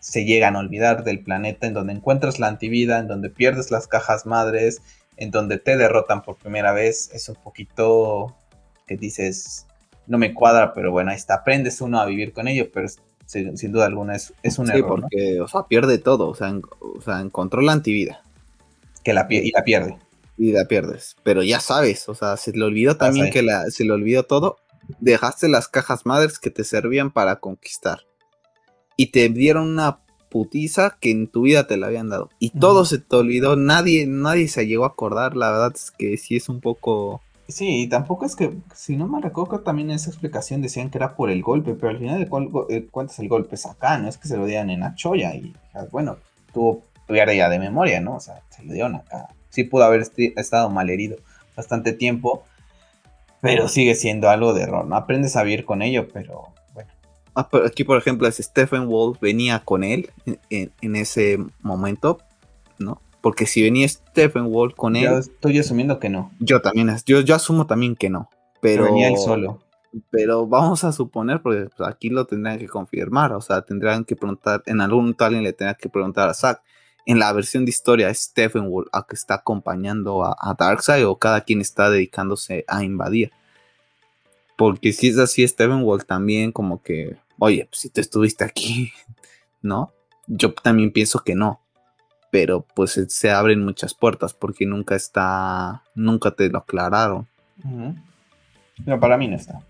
se llegan a olvidar del planeta en donde encuentras la antivida, en donde pierdes las cajas madres, en donde te derrotan por primera vez. Es un poquito que dices, no me cuadra, pero bueno, ahí está, aprendes uno a vivir con ello, pero sin, duda alguna es, es un sí, porque, o sea, pierde todo, o sea, o sea, encontró la antivida. Que la, y la pierde. Y la pierdes, pero ya sabes, o sea, se le olvidó también que la, se le olvidó todo, dejaste las cajas madres que te servían para conquistar. Y te dieron una putiza que en tu vida te la habían dado. Y todo se te olvidó, nadie, nadie se llegó a acordar, la verdad es que sí es un poco Sí, y tampoco es que, si no me recuerdo, también esa explicación decían que era por el golpe, pero al final de eh, cuentas el golpe es acá, no es que se lo dieran en Achoya, y bueno, tuvo pérdida de memoria, ¿no? O sea, se lo dieron acá. Sí pudo haber estado mal herido bastante tiempo, pero sigue siendo algo de error, ¿no? Aprendes a vivir con ello, pero bueno. Ah, aquí, por ejemplo, es Stephen Wolf venía con él en ese momento, ¿no? Porque si venía Stephen Wolf con él. Yo estoy asumiendo que no. Yo también, yo, yo asumo también que no. Pero. venía él solo. Pero vamos a suponer, porque pues, aquí lo tendrían que confirmar. O sea, tendrían que preguntar. En algún talent le tendrían que preguntar a Zack. En la versión de historia, ¿es Stephen Wolf a que está acompañando a, Darkseid o cada quien está dedicándose a invadir? Porque si es así, Stephen Wolf también, como que, oye, pues si tú estuviste aquí, ¿no? Yo también pienso que no pero pues se abren muchas puertas porque nunca está, nunca te lo aclararon. No, para mí no está.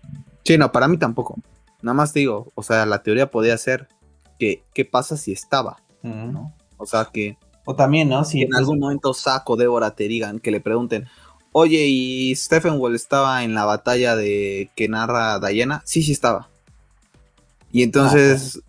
Sí, no, para mí tampoco. Nada más digo, o sea, la teoría podría ser que, ¿qué pasa si estaba? O sea, que... O también, ¿no? Si en algún momento Saco, Débora te digan, que le pregunten, Oye, ¿y Stephen Wall estaba en la batalla de que narra Diana? Sí, sí estaba. Y entonces,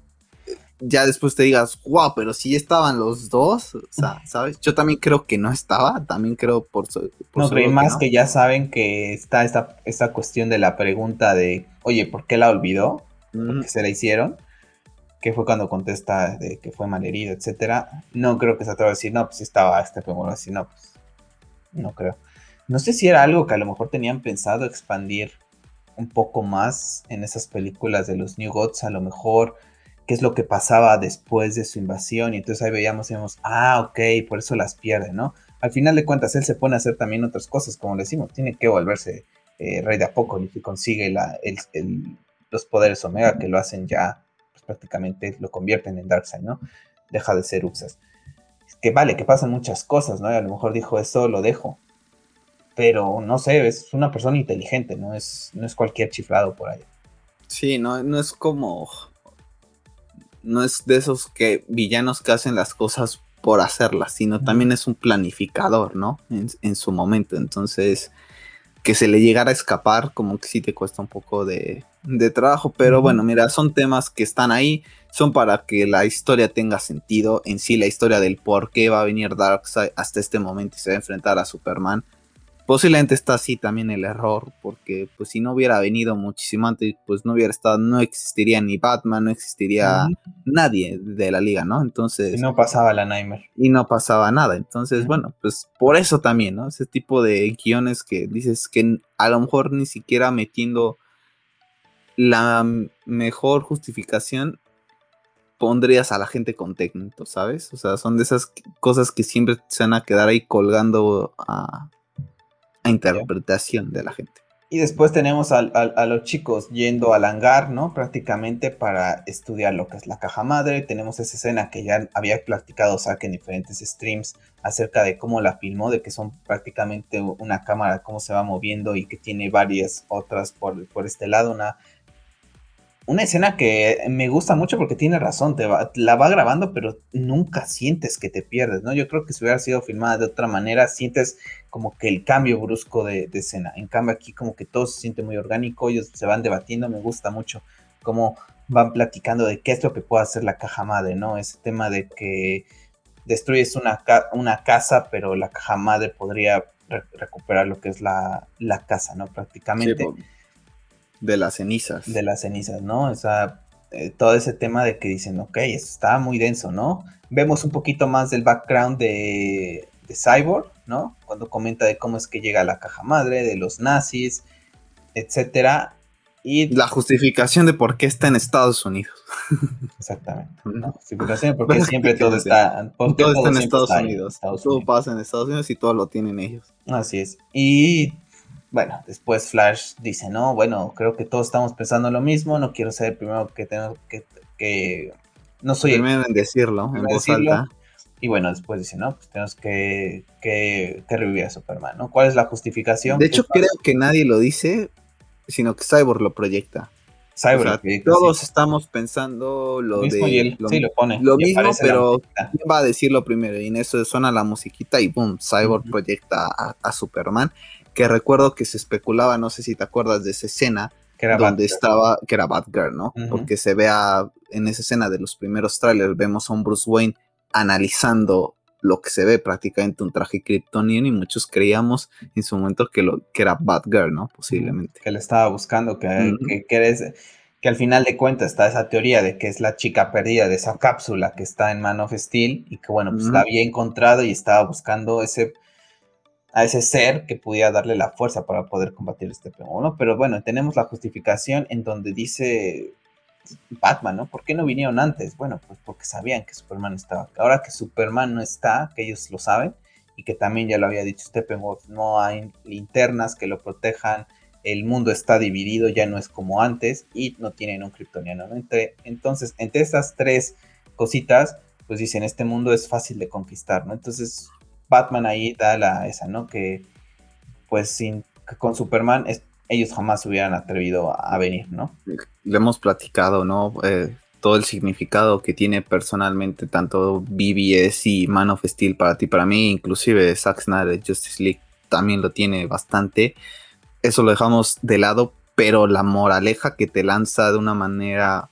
ya después te digas, wow, pero sí estaban los dos, o sea, ¿sabes? Yo también creo que no estaba, también creo por... no, pero más que, ya saben que está esta, esta cuestión de la pregunta de, oye, ¿por qué la olvidó? ¿Por qué se la hicieron? Que fue cuando contesta de que fue malherido, etcétera. No creo que se atreva a decir, no, pues estaba este pero así, no, pues no creo. No sé si era algo que a lo mejor tenían pensado expandir un poco más en esas películas de los New Gods, a lo mejor qué es lo que pasaba después de su invasión. Y entonces ahí veíamos decíamos, ah, ok, por eso las pierde, ¿no? Al final de cuentas, él se pone a hacer también otras cosas, como le decimos, tiene que volverse eh, rey de Apocalipsis y consigue los poderes Omega que lo hacen ya, pues, prácticamente lo convierten en Darkseid, ¿no? Deja de ser Uxas. Que vale, que pasan muchas cosas, ¿no? Y a lo mejor dijo, eso lo dejo. Pero no sé, es una persona inteligente, no es, no es cualquier chiflado por ahí. Sí, no, no es como no es de esos que villanos que hacen las cosas por hacerlas, sino también es un planificador, ¿no? En, su momento. Entonces, que se le llegara a escapar, como que sí te cuesta un poco de, trabajo. Pero bueno, mira, son temas que están ahí, son para que la historia tenga sentido. En sí, la historia del por qué va a venir Darkseid hasta este momento y se va a enfrentar a Superman Posiblemente está así también el error, porque pues si no hubiera venido muchísimo antes, pues no hubiera estado, no existiría ni Batman, no existiría nadie de la liga, ¿no? Entonces... Y no pasaba la Nightmare. Y no pasaba nada. Entonces, bueno, pues por eso también, ¿no? Ese tipo de guiones que dices que a lo mejor ni siquiera metiendo la mejor justificación pondrías a la gente contento, ¿sabes? O sea, son de esas cosas que siempre se van a quedar ahí colgando a, interpretación de la gente. Y después tenemos a, los chicos yendo al hangar, ¿no? Prácticamente para estudiar lo que es la caja madre. Tenemos esa escena que ya había platicado Zack en diferentes streams acerca de cómo la filmó, de que son prácticamente una cámara, cómo se va moviendo y que tiene varias otras por, por este lado, una una escena que me gusta mucho porque tiene razón, te la va grabando, pero nunca sientes que te pierdes, ¿no? Yo creo que si hubiera sido filmada de otra manera, sientes como que el cambio brusco de, escena. En cambio, aquí como que todo se siente muy orgánico, ellos se van debatiendo, me gusta mucho cómo van platicando de qué es lo que puede hacer la caja madre, ¿no? Ese tema de que destruyes una, una casa, pero la caja madre podría recuperar lo que es la, casa, ¿no? Prácticamente. De las cenizas. De las cenizas, ¿no? O sea, eh, todo ese tema de que dicen, ok, está muy denso, ¿no? Vemos un poquito más del background de, de Cyborg, ¿no? Cuando comenta de cómo es que llega a la caja madre, de los nazis, etcétera. Y la justificación de por qué está en Estados Unidos. Exactamente. La justificación de por qué siempre todo está, todo, está en Estados Unidos. Todo pasa en Estados Unidos y todo lo tienen ellos. Así es. Y bueno, después Flash dice, no, bueno, creo que todos estamos pensando lo mismo, no quiero ser el primero que tengo que, que no soy el primero en decirlo, en voz alta. Y bueno, después dice, no, pues tenemos que, que, revivir a Superman, ¿no? ¿Cuál es la justificación? De hecho, creo que nadie lo dice, sino que Cyborg lo proyecta. Cyborg todos estamos pensando lo, de lo, sí, lo, pone, lo mismo, pero ¿quién va a decirlo primero? Y en eso suena la musiquita y boom, Cyborg proyecta a Superman que recuerdo que se especulaba, no sé si te acuerdas de esa escena, que era donde estaba, que era Batgirl, ¿no? Porque se vea en esa escena de los primeros trailers, vemos a un Bruce Wayne analizando lo que se ve prácticamente un traje kryptoniano y muchos creíamos en su momento que, lo, que era Batgirl, ¿no? Posiblemente. Que le estaba buscando, que, que, que, al final de cuentas está esa teoría de que es la chica perdida de esa cápsula que está en Man of Steel y que bueno, pues la había encontrado y estaba buscando ese a ese ser que pudiera darle la fuerza para poder combatir este ¿no? Pero bueno, tenemos la justificación en donde dice Batman, ¿no? ¿Por qué no vinieron antes? Bueno, pues porque sabían que Superman estaba. Ahora que Superman no está, que ellos lo saben, y que también ya lo había dicho Steppenwolf, no hay linternas que lo protejan, el mundo está dividido, ya no es como antes, y no tienen un kryptoniano, ¿no? Entre, entonces, entre estas tres cositas, pues dicen, este mundo es fácil de conquistar, ¿no? Entonces, Batman ahí da la esa, ¿no? Que pues sin con Superman ellos jamás se hubieran atrevido a, venir, ¿no? Le hemos platicado, ¿no? Eh, todo el significado que tiene personalmente tanto BBS y Man of Steel para ti, para mí, inclusive Zack Snyder Justice League. también lo tiene bastante. Eso lo dejamos de lado, pero la moraleja que te lanza de una manera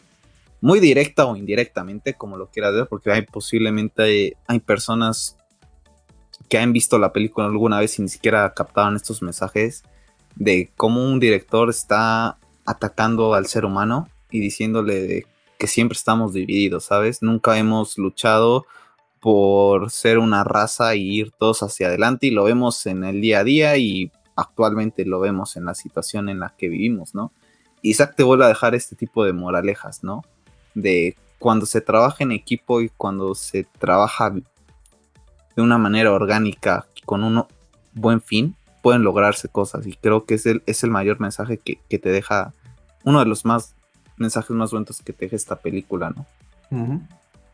muy directa o indirectamente, como lo quieras ver, porque hay posiblemente hay, personas que han visto la película alguna vez y ni siquiera captaron estos mensajes de cómo un director está atacando al ser humano y diciéndole que siempre estamos divididos, ¿sabes? Nunca hemos luchado por ser una raza y ir todos hacia adelante y lo vemos en el día a día y actualmente lo vemos en la situación en la que vivimos, ¿no? Isaac te vuelve a dejar este tipo de moralejas, ¿no? De cuando se trabaja en equipo y cuando se trabaja de una manera orgánica con un buen fin, pueden lograrse cosas y creo que es el, es el mayor mensaje que, que te deja, uno de los más mensajes más buenos que te deja esta película, ¿no?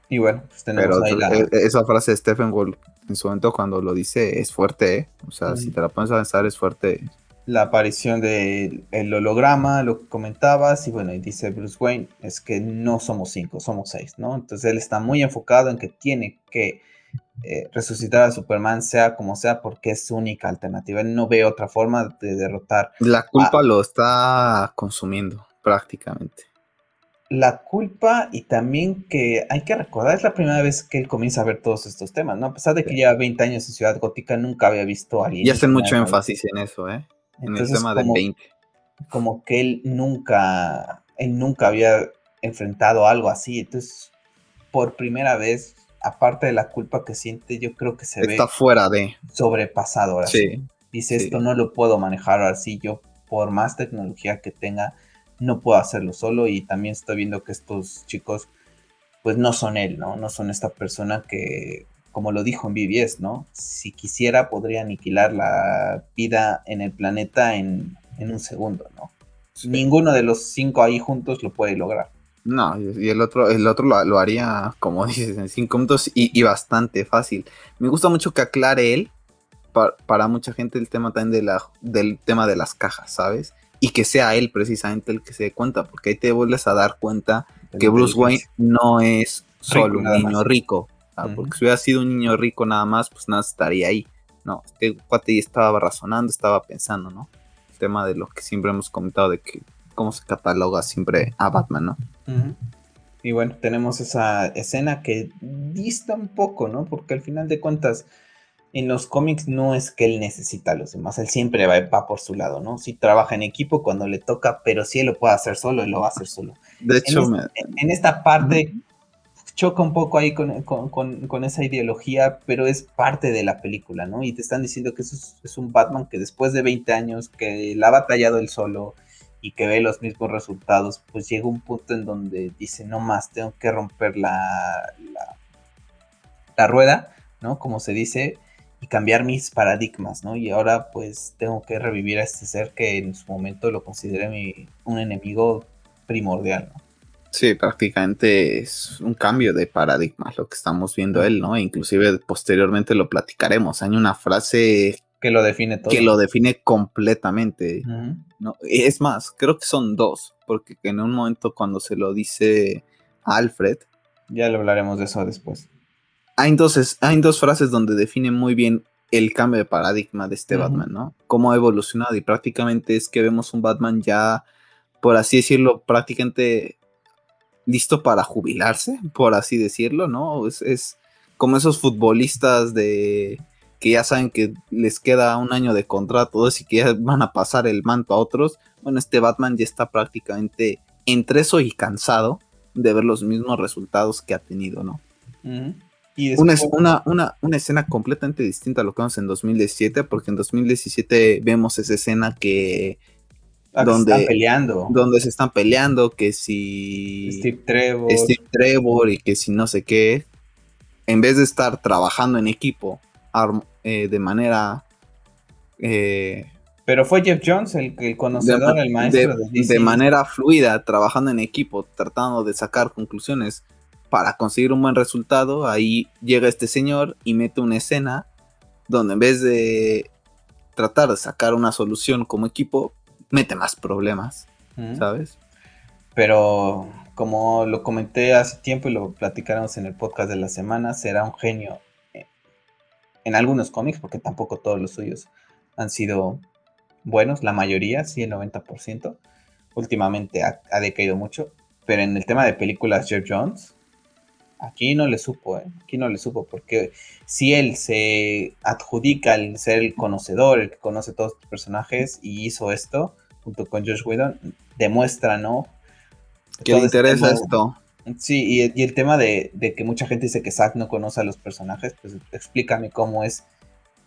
Y bueno, pues tenemos ahí la... E, e, esa frase de Stephen Wolf en su momento cuando lo dice es fuerte, ¿eh? O sea, si te la pones a pensar es fuerte. La aparición del holograma, lo que comentabas, y bueno, y dice Bruce Wayne, es que no somos cinco, somos seis, ¿no? Entonces él está muy enfocado en que tiene que eh, resucitar a Superman, sea como sea, porque es su única alternativa. Él no ve otra forma de derrotar. La culpa lo está consumiendo, prácticamente la culpa y también que hay que recordar, es la primera vez que él comienza a ver todos estos temas, ¿no? A pesar de que lleva 20 años en Ciudad Gótica, nunca había visto a alguien. Y hacen mucho énfasis en eso, ¿eh? En el tema de 20. Como que él nunca, él nunca había enfrentado algo así. Entonces, por primera vez, aparte de la culpa que siente, yo creo que se ve. Está fuera de. Sobrepasado ahora sí. Dice, esto no lo puedo manejar así. Yo, por más tecnología que tenga, no puedo hacerlo solo y también estoy viendo que estos chicos pues no son él, ¿no? No son esta persona que, como lo dijo en BBS, ¿no? Si quisiera podría aniquilar la vida en el planeta en, un segundo, ¿no? Ninguno de los cinco ahí juntos lo puede lograr. No, y el otro, el otro lo, haría, como dices, en cinco minutos y, bastante fácil. Me gusta mucho que aclare él, para, mucha gente, el tema también de la, del tema de las cajas, ¿sabes? y que sea él precisamente el que se dé cuenta, porque ahí te vuelves a dar cuenta que Bruce Wayne no es solo un niño rico, porque si hubiera sido un niño rico nada más, pues nada estaría ahí. No, este cuate estaba razonando, estaba pensando, ¿no? El tema de lo que siempre hemos comentado de que cómo se cataloga siempre a Batman, ¿no? Y bueno, tenemos esa escena que dista un poco, ¿no? Porque al final de cuentas, en los cómics no es que él necesita a los demás, él siempre va, por su lado, ¿no? Sí trabaja en equipo cuando le toca, pero si él lo puede hacer solo, él lo va a hacer solo. De hecho, en, esta parte choca un poco ahí con, esa ideología, pero es parte de la película, ¿no? Y te están diciendo que eso es, un Batman que después de 20 años, que la ha batallado él solo y que ve los mismos resultados, pues llega un punto en donde dice, no más, tengo que romper la, la, la rueda, ¿no? Como se dice, y cambiar mis paradigmas, ¿no? Y ahora pues tengo que revivir a este ser que en su momento lo consideré un enemigo primordial, ¿no? Sí, prácticamente es un cambio de paradigmas lo que estamos viendo él, ¿no? Inclusive posteriormente lo platicaremos. Hay una frase que lo define todo. Que lo define completamente. ¿No? Es más, creo que son dos, porque en un momento cuando se lo dice a Alfred. Ya le hablaremos de eso después hay dos, hay dos frases donde define muy bien el cambio de paradigma de este Batman, ¿no? Cómo ha evolucionado y prácticamente es que vemos un Batman ya, por así decirlo, prácticamente listo para jubilarse, por así decirlo, ¿no? Es, como esos futbolistas de que ya saben que les queda un año de contrato y que ya van a pasar el manto a otros. Bueno, este Batman ya está prácticamente entre eso y cansado de ver los mismos resultados que ha tenido, ¿no? una, una, una, escena completamente distinta a lo que vemos en 2017, porque en 2017 vemos esa escena que... Ah, donde, se están peleando. Donde se están peleando, que si... Steve Trevor. Steve Trevor y que si no sé qué. En vez de estar trabajando en equipo eh, de manera... Eh, pero fue Jeff Jones el, el conocedor, el maestro de, de manera fluida, trabajando en equipo, tratando de sacar conclusiones para conseguir un buen resultado, ahí llega este señor y mete una escena donde en vez de tratar de sacar una solución como equipo, mete más problemas, ¿sabes? Pero como lo comenté hace tiempo y lo platicaremos en el podcast de la semana, será un genio en algunos cómics, porque tampoco todos los suyos han sido buenos, la mayoría, sí, el 90%. Últimamente ha, decaído mucho, pero en el tema de películas, Jeff Jones, aquí no le supo, ¿eh? aquí no le supo, porque si él se adjudica el ser el conocedor, el que conoce todos los personajes y hizo esto, junto con Josh Whedon, demuestra, ¿no? Que le interesa esto. Sí, y, el tema de, que mucha gente dice que Zack no conoce a los personajes, pues explícame cómo es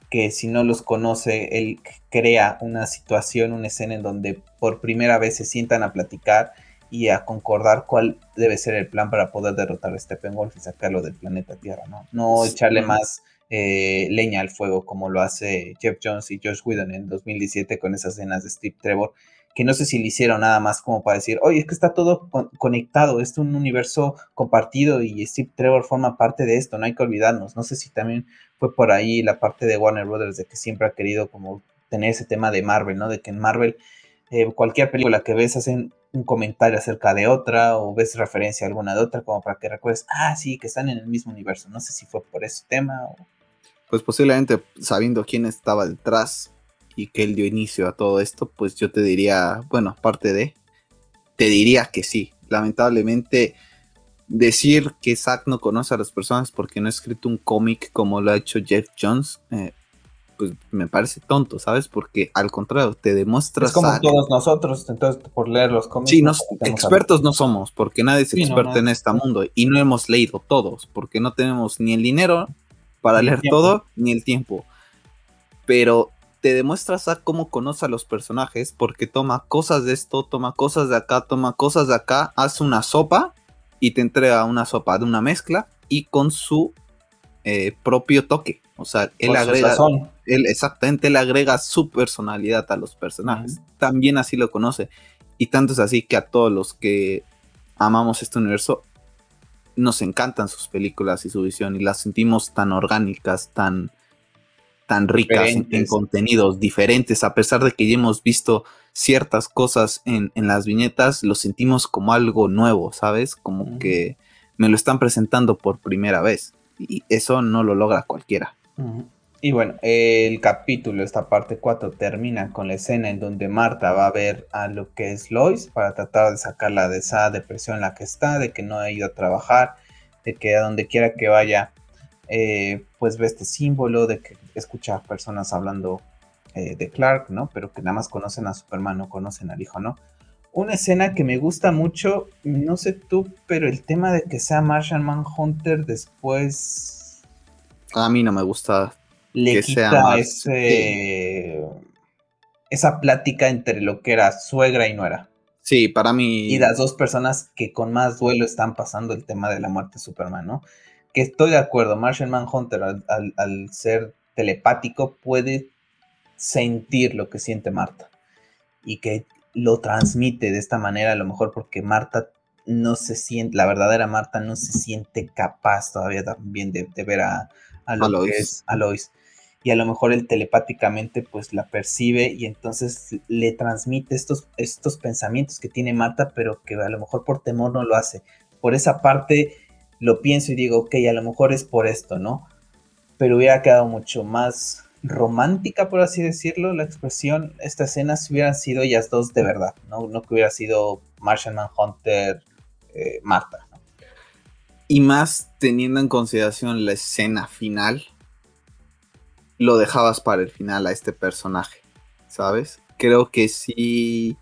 que si no los conoce, él crea una situación, una escena en donde por primera vez se sientan a platicar y a concordar cuál debe ser el plan para poder derrotar a Steppenwolf y sacarlo del planeta Tierra, ¿no? No echarle más eh, leña al fuego como lo hace Jeff Jones y Josh Whedon en 2017 con esas escenas de Steve Trevor que no sé si le hicieron nada más como para decir, oye, es que está todo conectado, es un universo compartido y Steve Trevor forma parte de esto, no hay que olvidarnos. No sé si también fue por ahí la parte de Warner Brothers de que siempre ha querido como tener ese tema de Marvel, ¿no? De que en Marvel eh, cualquier película que ves hacen un comentario acerca de otra o ves referencia a alguna de otra como para que recuerdes, ah, sí, que están en el mismo universo. No sé si fue por ese tema. Pues posiblemente sabiendo quién estaba detrás, y que él dio inicio a todo esto, pues yo te diría, bueno, aparte de, te diría que sí. Lamentablemente, decir que Zack no conoce a las personas porque no ha escrito un cómic como lo ha hecho Jeff Jones, eh, pues me parece tonto, ¿sabes? Porque al contrario, te demuestra. Es como todos nosotros, entonces por leer los cómics. Sí, expertos no somos, porque nadie es experto en este mundo y no hemos leído todos, porque no tenemos ni el dinero para leer todo, ni el tiempo. Pero te demuestras a cómo conoce a los personajes porque toma cosas de esto, toma cosas de acá, toma cosas de acá, hace una sopa y te entrega una sopa de una mezcla y con su eh, propio toque. O sea, él agrega, él exactamente, él agrega su personalidad a los personajes. También así lo conoce. Y tanto es así que a todos los que amamos este universo, nos encantan sus películas y su visión y las sentimos tan orgánicas, tan, tan ricas en, contenidos diferentes, a pesar de que ya hemos visto ciertas cosas en, las viñetas, lo sentimos como algo nuevo, ¿sabes? Como que me lo están presentando por primera vez. Y eso no lo logra cualquiera. Y bueno, el capítulo, esta parte 4, termina con la escena en donde Marta va a ver a lo que es Lois para tratar de sacarla de esa depresión en la que está, de que no ha ido a trabajar, de que a donde quiera que vaya, eh, pues ve este símbolo, de que escucha personas hablando eh, de Clark, ¿no? Pero que nada más conocen a Superman, no conocen al hijo, ¿no? Una escena que me gusta mucho, no sé tú, pero el tema de que sea Martian Manhunter después... A mí no me gusta. Le quita ese, esa plática entre lo que era suegra y nuera. Sí, para mí. Y las dos personas que con más duelo están pasando el tema de la muerte de Superman, ¿no? Que estoy de acuerdo, Martian Manhunter al ser telepático puede sentir lo que siente Marta y que lo transmite de esta manera, a lo mejor porque Marta no se siente, la verdadera Marta no se siente capaz todavía también de, ver a, a, lo que es Alois. Y a lo mejor él telepáticamente pues la percibe y entonces le transmite estos, estos pensamientos que tiene Marta, pero que a lo mejor por temor no lo hace. Por esa parte lo pienso y digo, ok, a lo mejor es por esto, ¿no? Pero hubiera quedado mucho más romántica, por así decirlo, la expresión, esta escena si hubieran sido ellas dos de verdad, no, no que hubiera sido Martian Manhunter, eh, Marta. Y más teniendo en consideración la escena final, lo dejabas para el final a este personaje, ¿sabes? Creo que sí.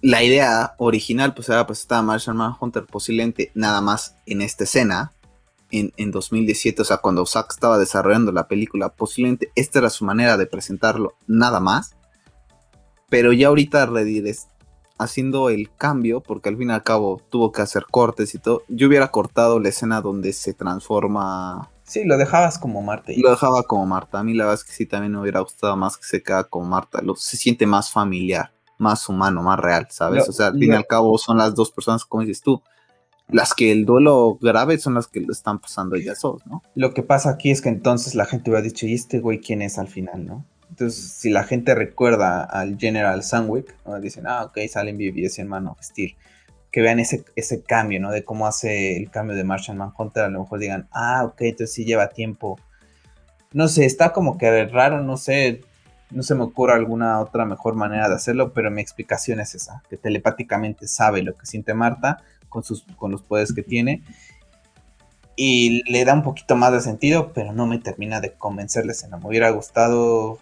La idea original, pues era pues estaba Martian Manhunter posiblemente nada más en esta escena, en, 2017, o sea, cuando Zack estaba desarrollando la película, posiblemente esta era su manera de presentarlo, nada más. Pero ya ahorita Redires haciendo el cambio, porque al fin y al cabo tuvo que hacer cortes y todo, yo hubiera cortado la escena donde se transforma. Sí, lo dejabas como Marta. Lo dejaba como Marta. A mí la verdad es que sí también me hubiera gustado más que se queda como Marta. Lo, se siente más familiar, más humano, más real, ¿sabes? o sea, al fin y al cabo son las dos personas, como dices tú, las que el duelo grave son las que lo están pasando ellas dos, ¿no? Lo que pasa aquí es que entonces la gente hubiera dicho, ¿y este güey quién es al final, no? Entonces, si la gente recuerda al General Sandwick, dicen, ah, ok, salen BBS en Man of Steel, que vean ese, ese cambio, ¿no? De cómo hace el cambio de Martian Manhunter, a lo mejor digan, ah, ok, entonces sí lleva tiempo. No sé, está como que raro, no sé, no se me ocurre alguna otra mejor manera de hacerlo, pero mi explicación es esa, que telepáticamente sabe lo que siente Marta con, sus, con los poderes que tiene y le da un poquito más de sentido, pero no me termina de convencer la. Me hubiera gustado,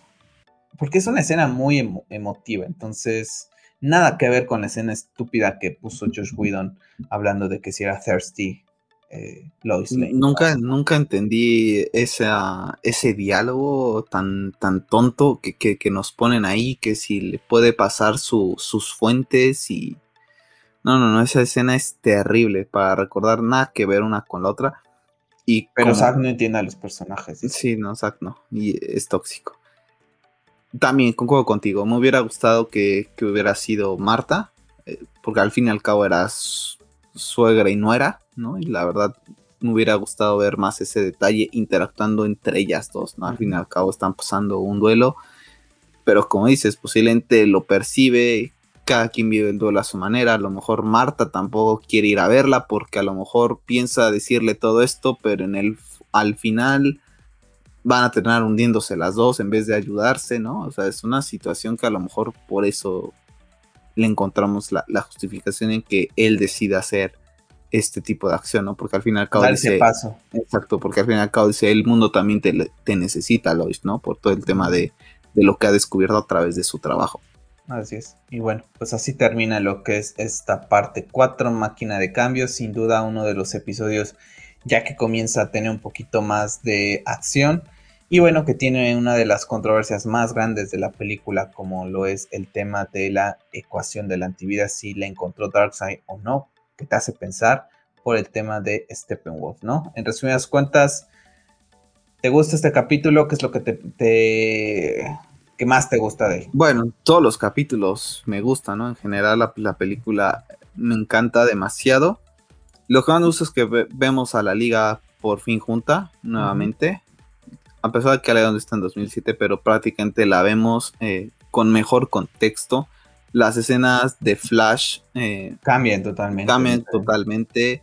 porque es una escena muy emotiva, entonces nada que ver con la escena estúpida que puso Josh Whedon hablando de que si era thirsty eh, Lois Lane. Nunca, nunca entendí ese diálogo tan, tan tonto que, que, nos ponen ahí, que si le puede pasar sus fuentes y... No, no, no, esa escena es terrible para recordar nada que ver una con la otra. Y Pero Zack no entiende a los personajes. Sí, no, Zack no, y es tóxico. También concuerdo contigo, me hubiera gustado que, que hubiera sido Marta, eh, porque al fin y al cabo eras suegra y nuera, ¿no? Y la verdad me hubiera gustado ver más ese detalle interactuando entre ellas dos, ¿no? Al fin y al cabo están pasando un duelo, pero como dices, posiblemente lo percibe, cada quien vive el duelo a su manera, a lo mejor Marta tampoco quiere ir a verla porque a lo mejor piensa decirle todo esto, pero en el al final van a terminar hundiéndose las dos en vez de ayudarse, ¿no? O sea, es una situación que a lo mejor por eso le encontramos la, justificación en que él decida hacer este tipo de acción, ¿no? Porque al final cabo dice, paso. Exacto, porque al final al cabo dice, el mundo también te, te necesita, Lois, ¿no? Por todo el tema de, de, lo que ha descubierto a través de su trabajo. Así es. Y bueno, pues así termina lo que es esta parte 4, máquina de cambios. Sin duda uno de los episodios ya que comienza a tener un poquito más de acción. Y bueno, que tiene una de las controversias más grandes de la película, como lo es el tema de la ecuación de la antivida, si la encontró Darkseid o no, que te hace pensar por el tema de Steppenwolf, ¿no? En resumidas cuentas, ¿te gusta este capítulo? ¿Qué es lo que te, más te gusta de él? Bueno, todos los capítulos me gustan, ¿no? En general la, película me encanta demasiado. Lo que más me gusta es que vemos a la liga por fin junta nuevamente a pesar de que León está en 2007, pero prácticamente la vemos eh, con mejor contexto. Las escenas de Flash eh, cambian totalmente. Cambian totalmente.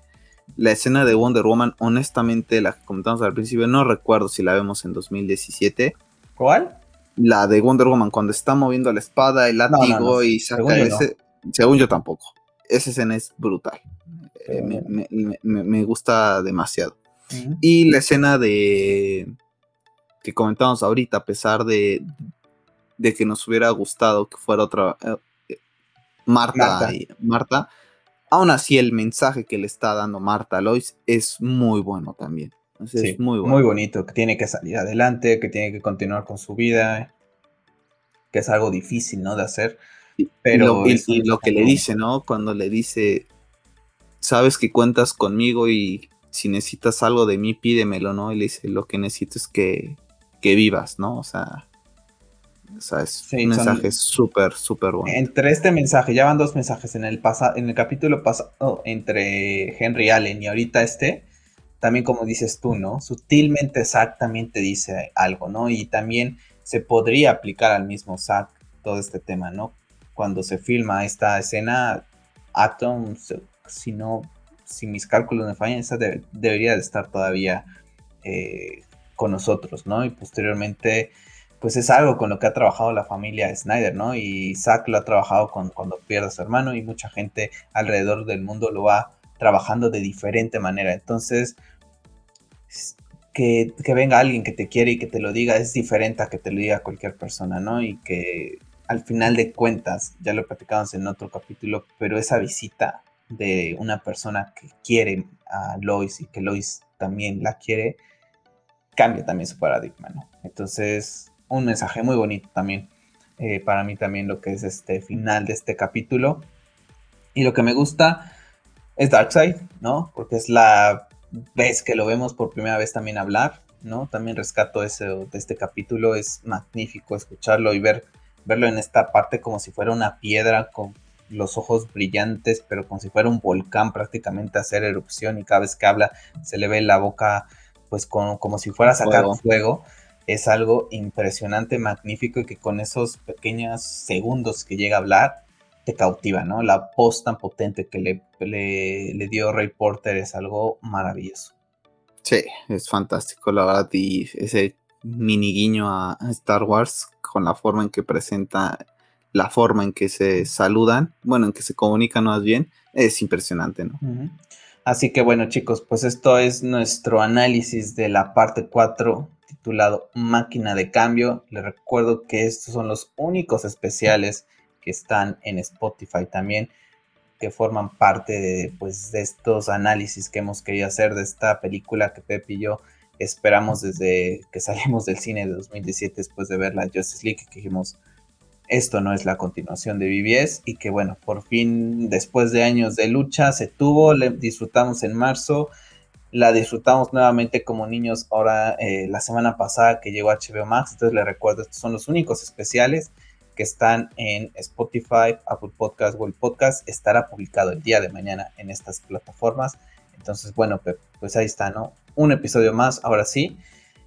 La escena de Wonder Woman, honestamente, la que comentamos al principio, no recuerdo si la vemos en 2017. ¿Cuál? La de Wonder Woman, cuando está moviendo la espada, el látigo y saca ese. Según yo tampoco. Esa escena es brutal. Eh, me, gusta demasiado. Y la escena de que comentamos ahorita, a pesar de, de que nos hubiera gustado que fuera otra eh, Marta, Marta. aún así el mensaje que le está dando Marta a Lois es muy bueno también. Es muy, muy bonito, que tiene que salir adelante, que tiene que continuar con su vida, que es algo difícil, ¿no? De hacer. Pero y lo, que le dice, ¿no? Cuando le dice, sabes que cuentas conmigo y si necesitas algo de mí, pídemelo, ¿no? Y le dice, lo que necesito es que, que vivas, ¿no? O sea, es un mensaje súper, súper bueno. Entre este mensaje, ya van dos mensajes en el, en el capítulo pasado entre Henry Allen y ahorita este, también como dices tú, ¿no? Sutilmente exactamente dice algo, ¿no? Y también se podría aplicar al mismo Zack todo este tema, ¿no? Cuando se filma esta escena, Atom, si no, si mis cálculos me fallan, esa debería de estar todavía eh, con nosotros, ¿no? Y posteriormente, pues es algo con lo que ha trabajado la familia Snyder, ¿no? Y Zack lo ha trabajado con, cuando pierde a su hermano y mucha gente alrededor del mundo lo va trabajando de diferente manera. Entonces, que, que, venga alguien que te quiere y que te lo diga es diferente a que te lo diga cualquier persona, ¿no? Y que al final de cuentas, ya lo platicamos en otro capítulo, pero esa visita de una persona que quiere a Lois y que Lois también la quiere, cambia también su paradigma, ¿no? Entonces, un mensaje muy bonito también eh, para mí también lo que es este final de este capítulo. Y lo que me gusta es Darkseid, ¿no? Porque es la vez que lo vemos por primera vez también hablar, ¿no? También rescato ese de este capítulo, es magnífico escucharlo y ver, verlo en esta parte como si fuera una piedra con los ojos brillantes, pero como si fuera un volcán prácticamente hacer erupción y cada vez que habla se le ve la boca pues como si fuera a sacar fuego. Es algo impresionante, magnífico y que con esos pequeños segundos que llega a hablar te cautiva, ¿no? La voz tan potente que le, le, dio Ray Porter es algo maravilloso. Sí, es fantástico, la verdad, y ese mini guiño a Star Wars con la forma en que presenta, la forma en que se saludan, bueno, en que se comunican más bien, es impresionante, ¿no? Así que bueno, chicos, pues esto es nuestro análisis de la parte 4 titulado Máquina de Cambio. Les recuerdo que estos son los únicos especiales que están en Spotify también, que forman parte de, pues, de estos análisis que hemos querido hacer de esta película que Pep y yo esperamos desde que salimos del cine de 2017 después de ver la Justice League, que dijimos, esto no es la continuación de BBS y que bueno, por fin después de años de lucha se tuvo, disfrutamos en marzo, la disfrutamos nuevamente como niños ahora eh, la semana pasada que llegó HBO Max, entonces les recuerdo, estos son los únicos especiales que están en Spotify, Apple Podcast, Google Podcast, estará publicado el día de mañana en estas plataformas. Entonces, bueno, pues ahí está, ¿no? Un episodio más, ahora sí.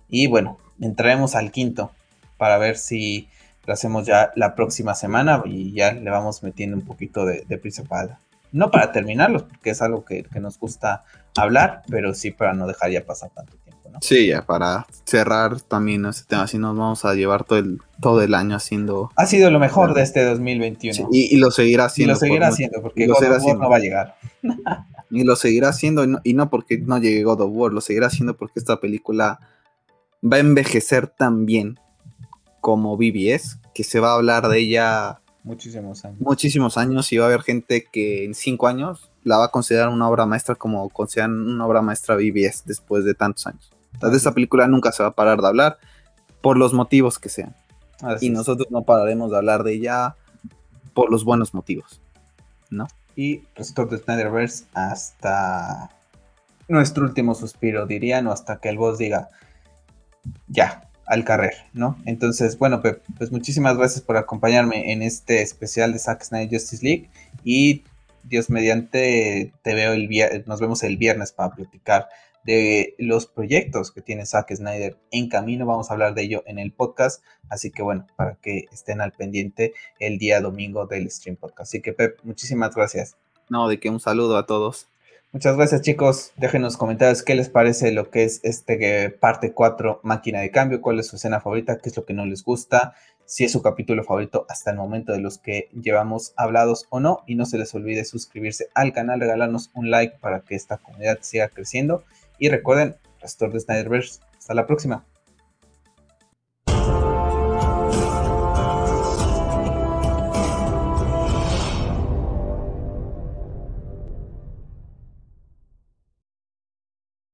Y bueno, entraremos al quinto para ver si lo hacemos ya la próxima semana y ya le vamos metiendo un poquito de, de para, no para terminarlos, porque es algo que, que, nos gusta hablar, pero sí para no dejar ya pasar tanto tiempo. Sí, ya para cerrar también este tema, así nos vamos a llevar todo el, todo el año haciendo... Ha sido lo mejor de este 2021. Sí, y, y, lo seguirá haciendo. Y lo seguirá por haciendo, porque God of War no va a llegar. y lo seguirá haciendo, y no, y no porque no llegue God of War, lo seguirá haciendo porque esta película va a envejecer tan bien como BBS, que se va a hablar de ella muchísimos años. Muchísimos años y va a haber gente que en cinco años la va a considerar una obra maestra como consideran una obra maestra BBS después de tantos años. Entonces esta película nunca se va a parar de hablar por los motivos que sean. Así y es. nosotros no pararemos de hablar de ella por los buenos motivos, ¿no? Y Restore de Snyderverse hasta nuestro último suspiro, dirían, o hasta que el boss diga, ya, al carrer, ¿no? Entonces, bueno, Pep, pues muchísimas gracias por acompañarme en este especial de Zack Snyder Justice League y Dios mediante te veo el viernes, nos vemos el viernes para platicar de los proyectos que tiene Zack Snyder en camino, vamos a hablar de ello en el podcast, así que bueno, para que estén al pendiente el día domingo del stream podcast. Así que Pep, muchísimas gracias. No, de que un saludo a todos. Muchas gracias chicos, dejen en los comentarios qué les parece lo que es este parte 4 máquina de cambio, cuál es su escena favorita, qué es lo que no les gusta, si es su capítulo favorito hasta el momento de los que llevamos hablados o no, y no se les olvide suscribirse al canal, regalarnos un like para que esta comunidad siga creciendo, y recuerden, Pastor de Snyderverse, hasta la próxima.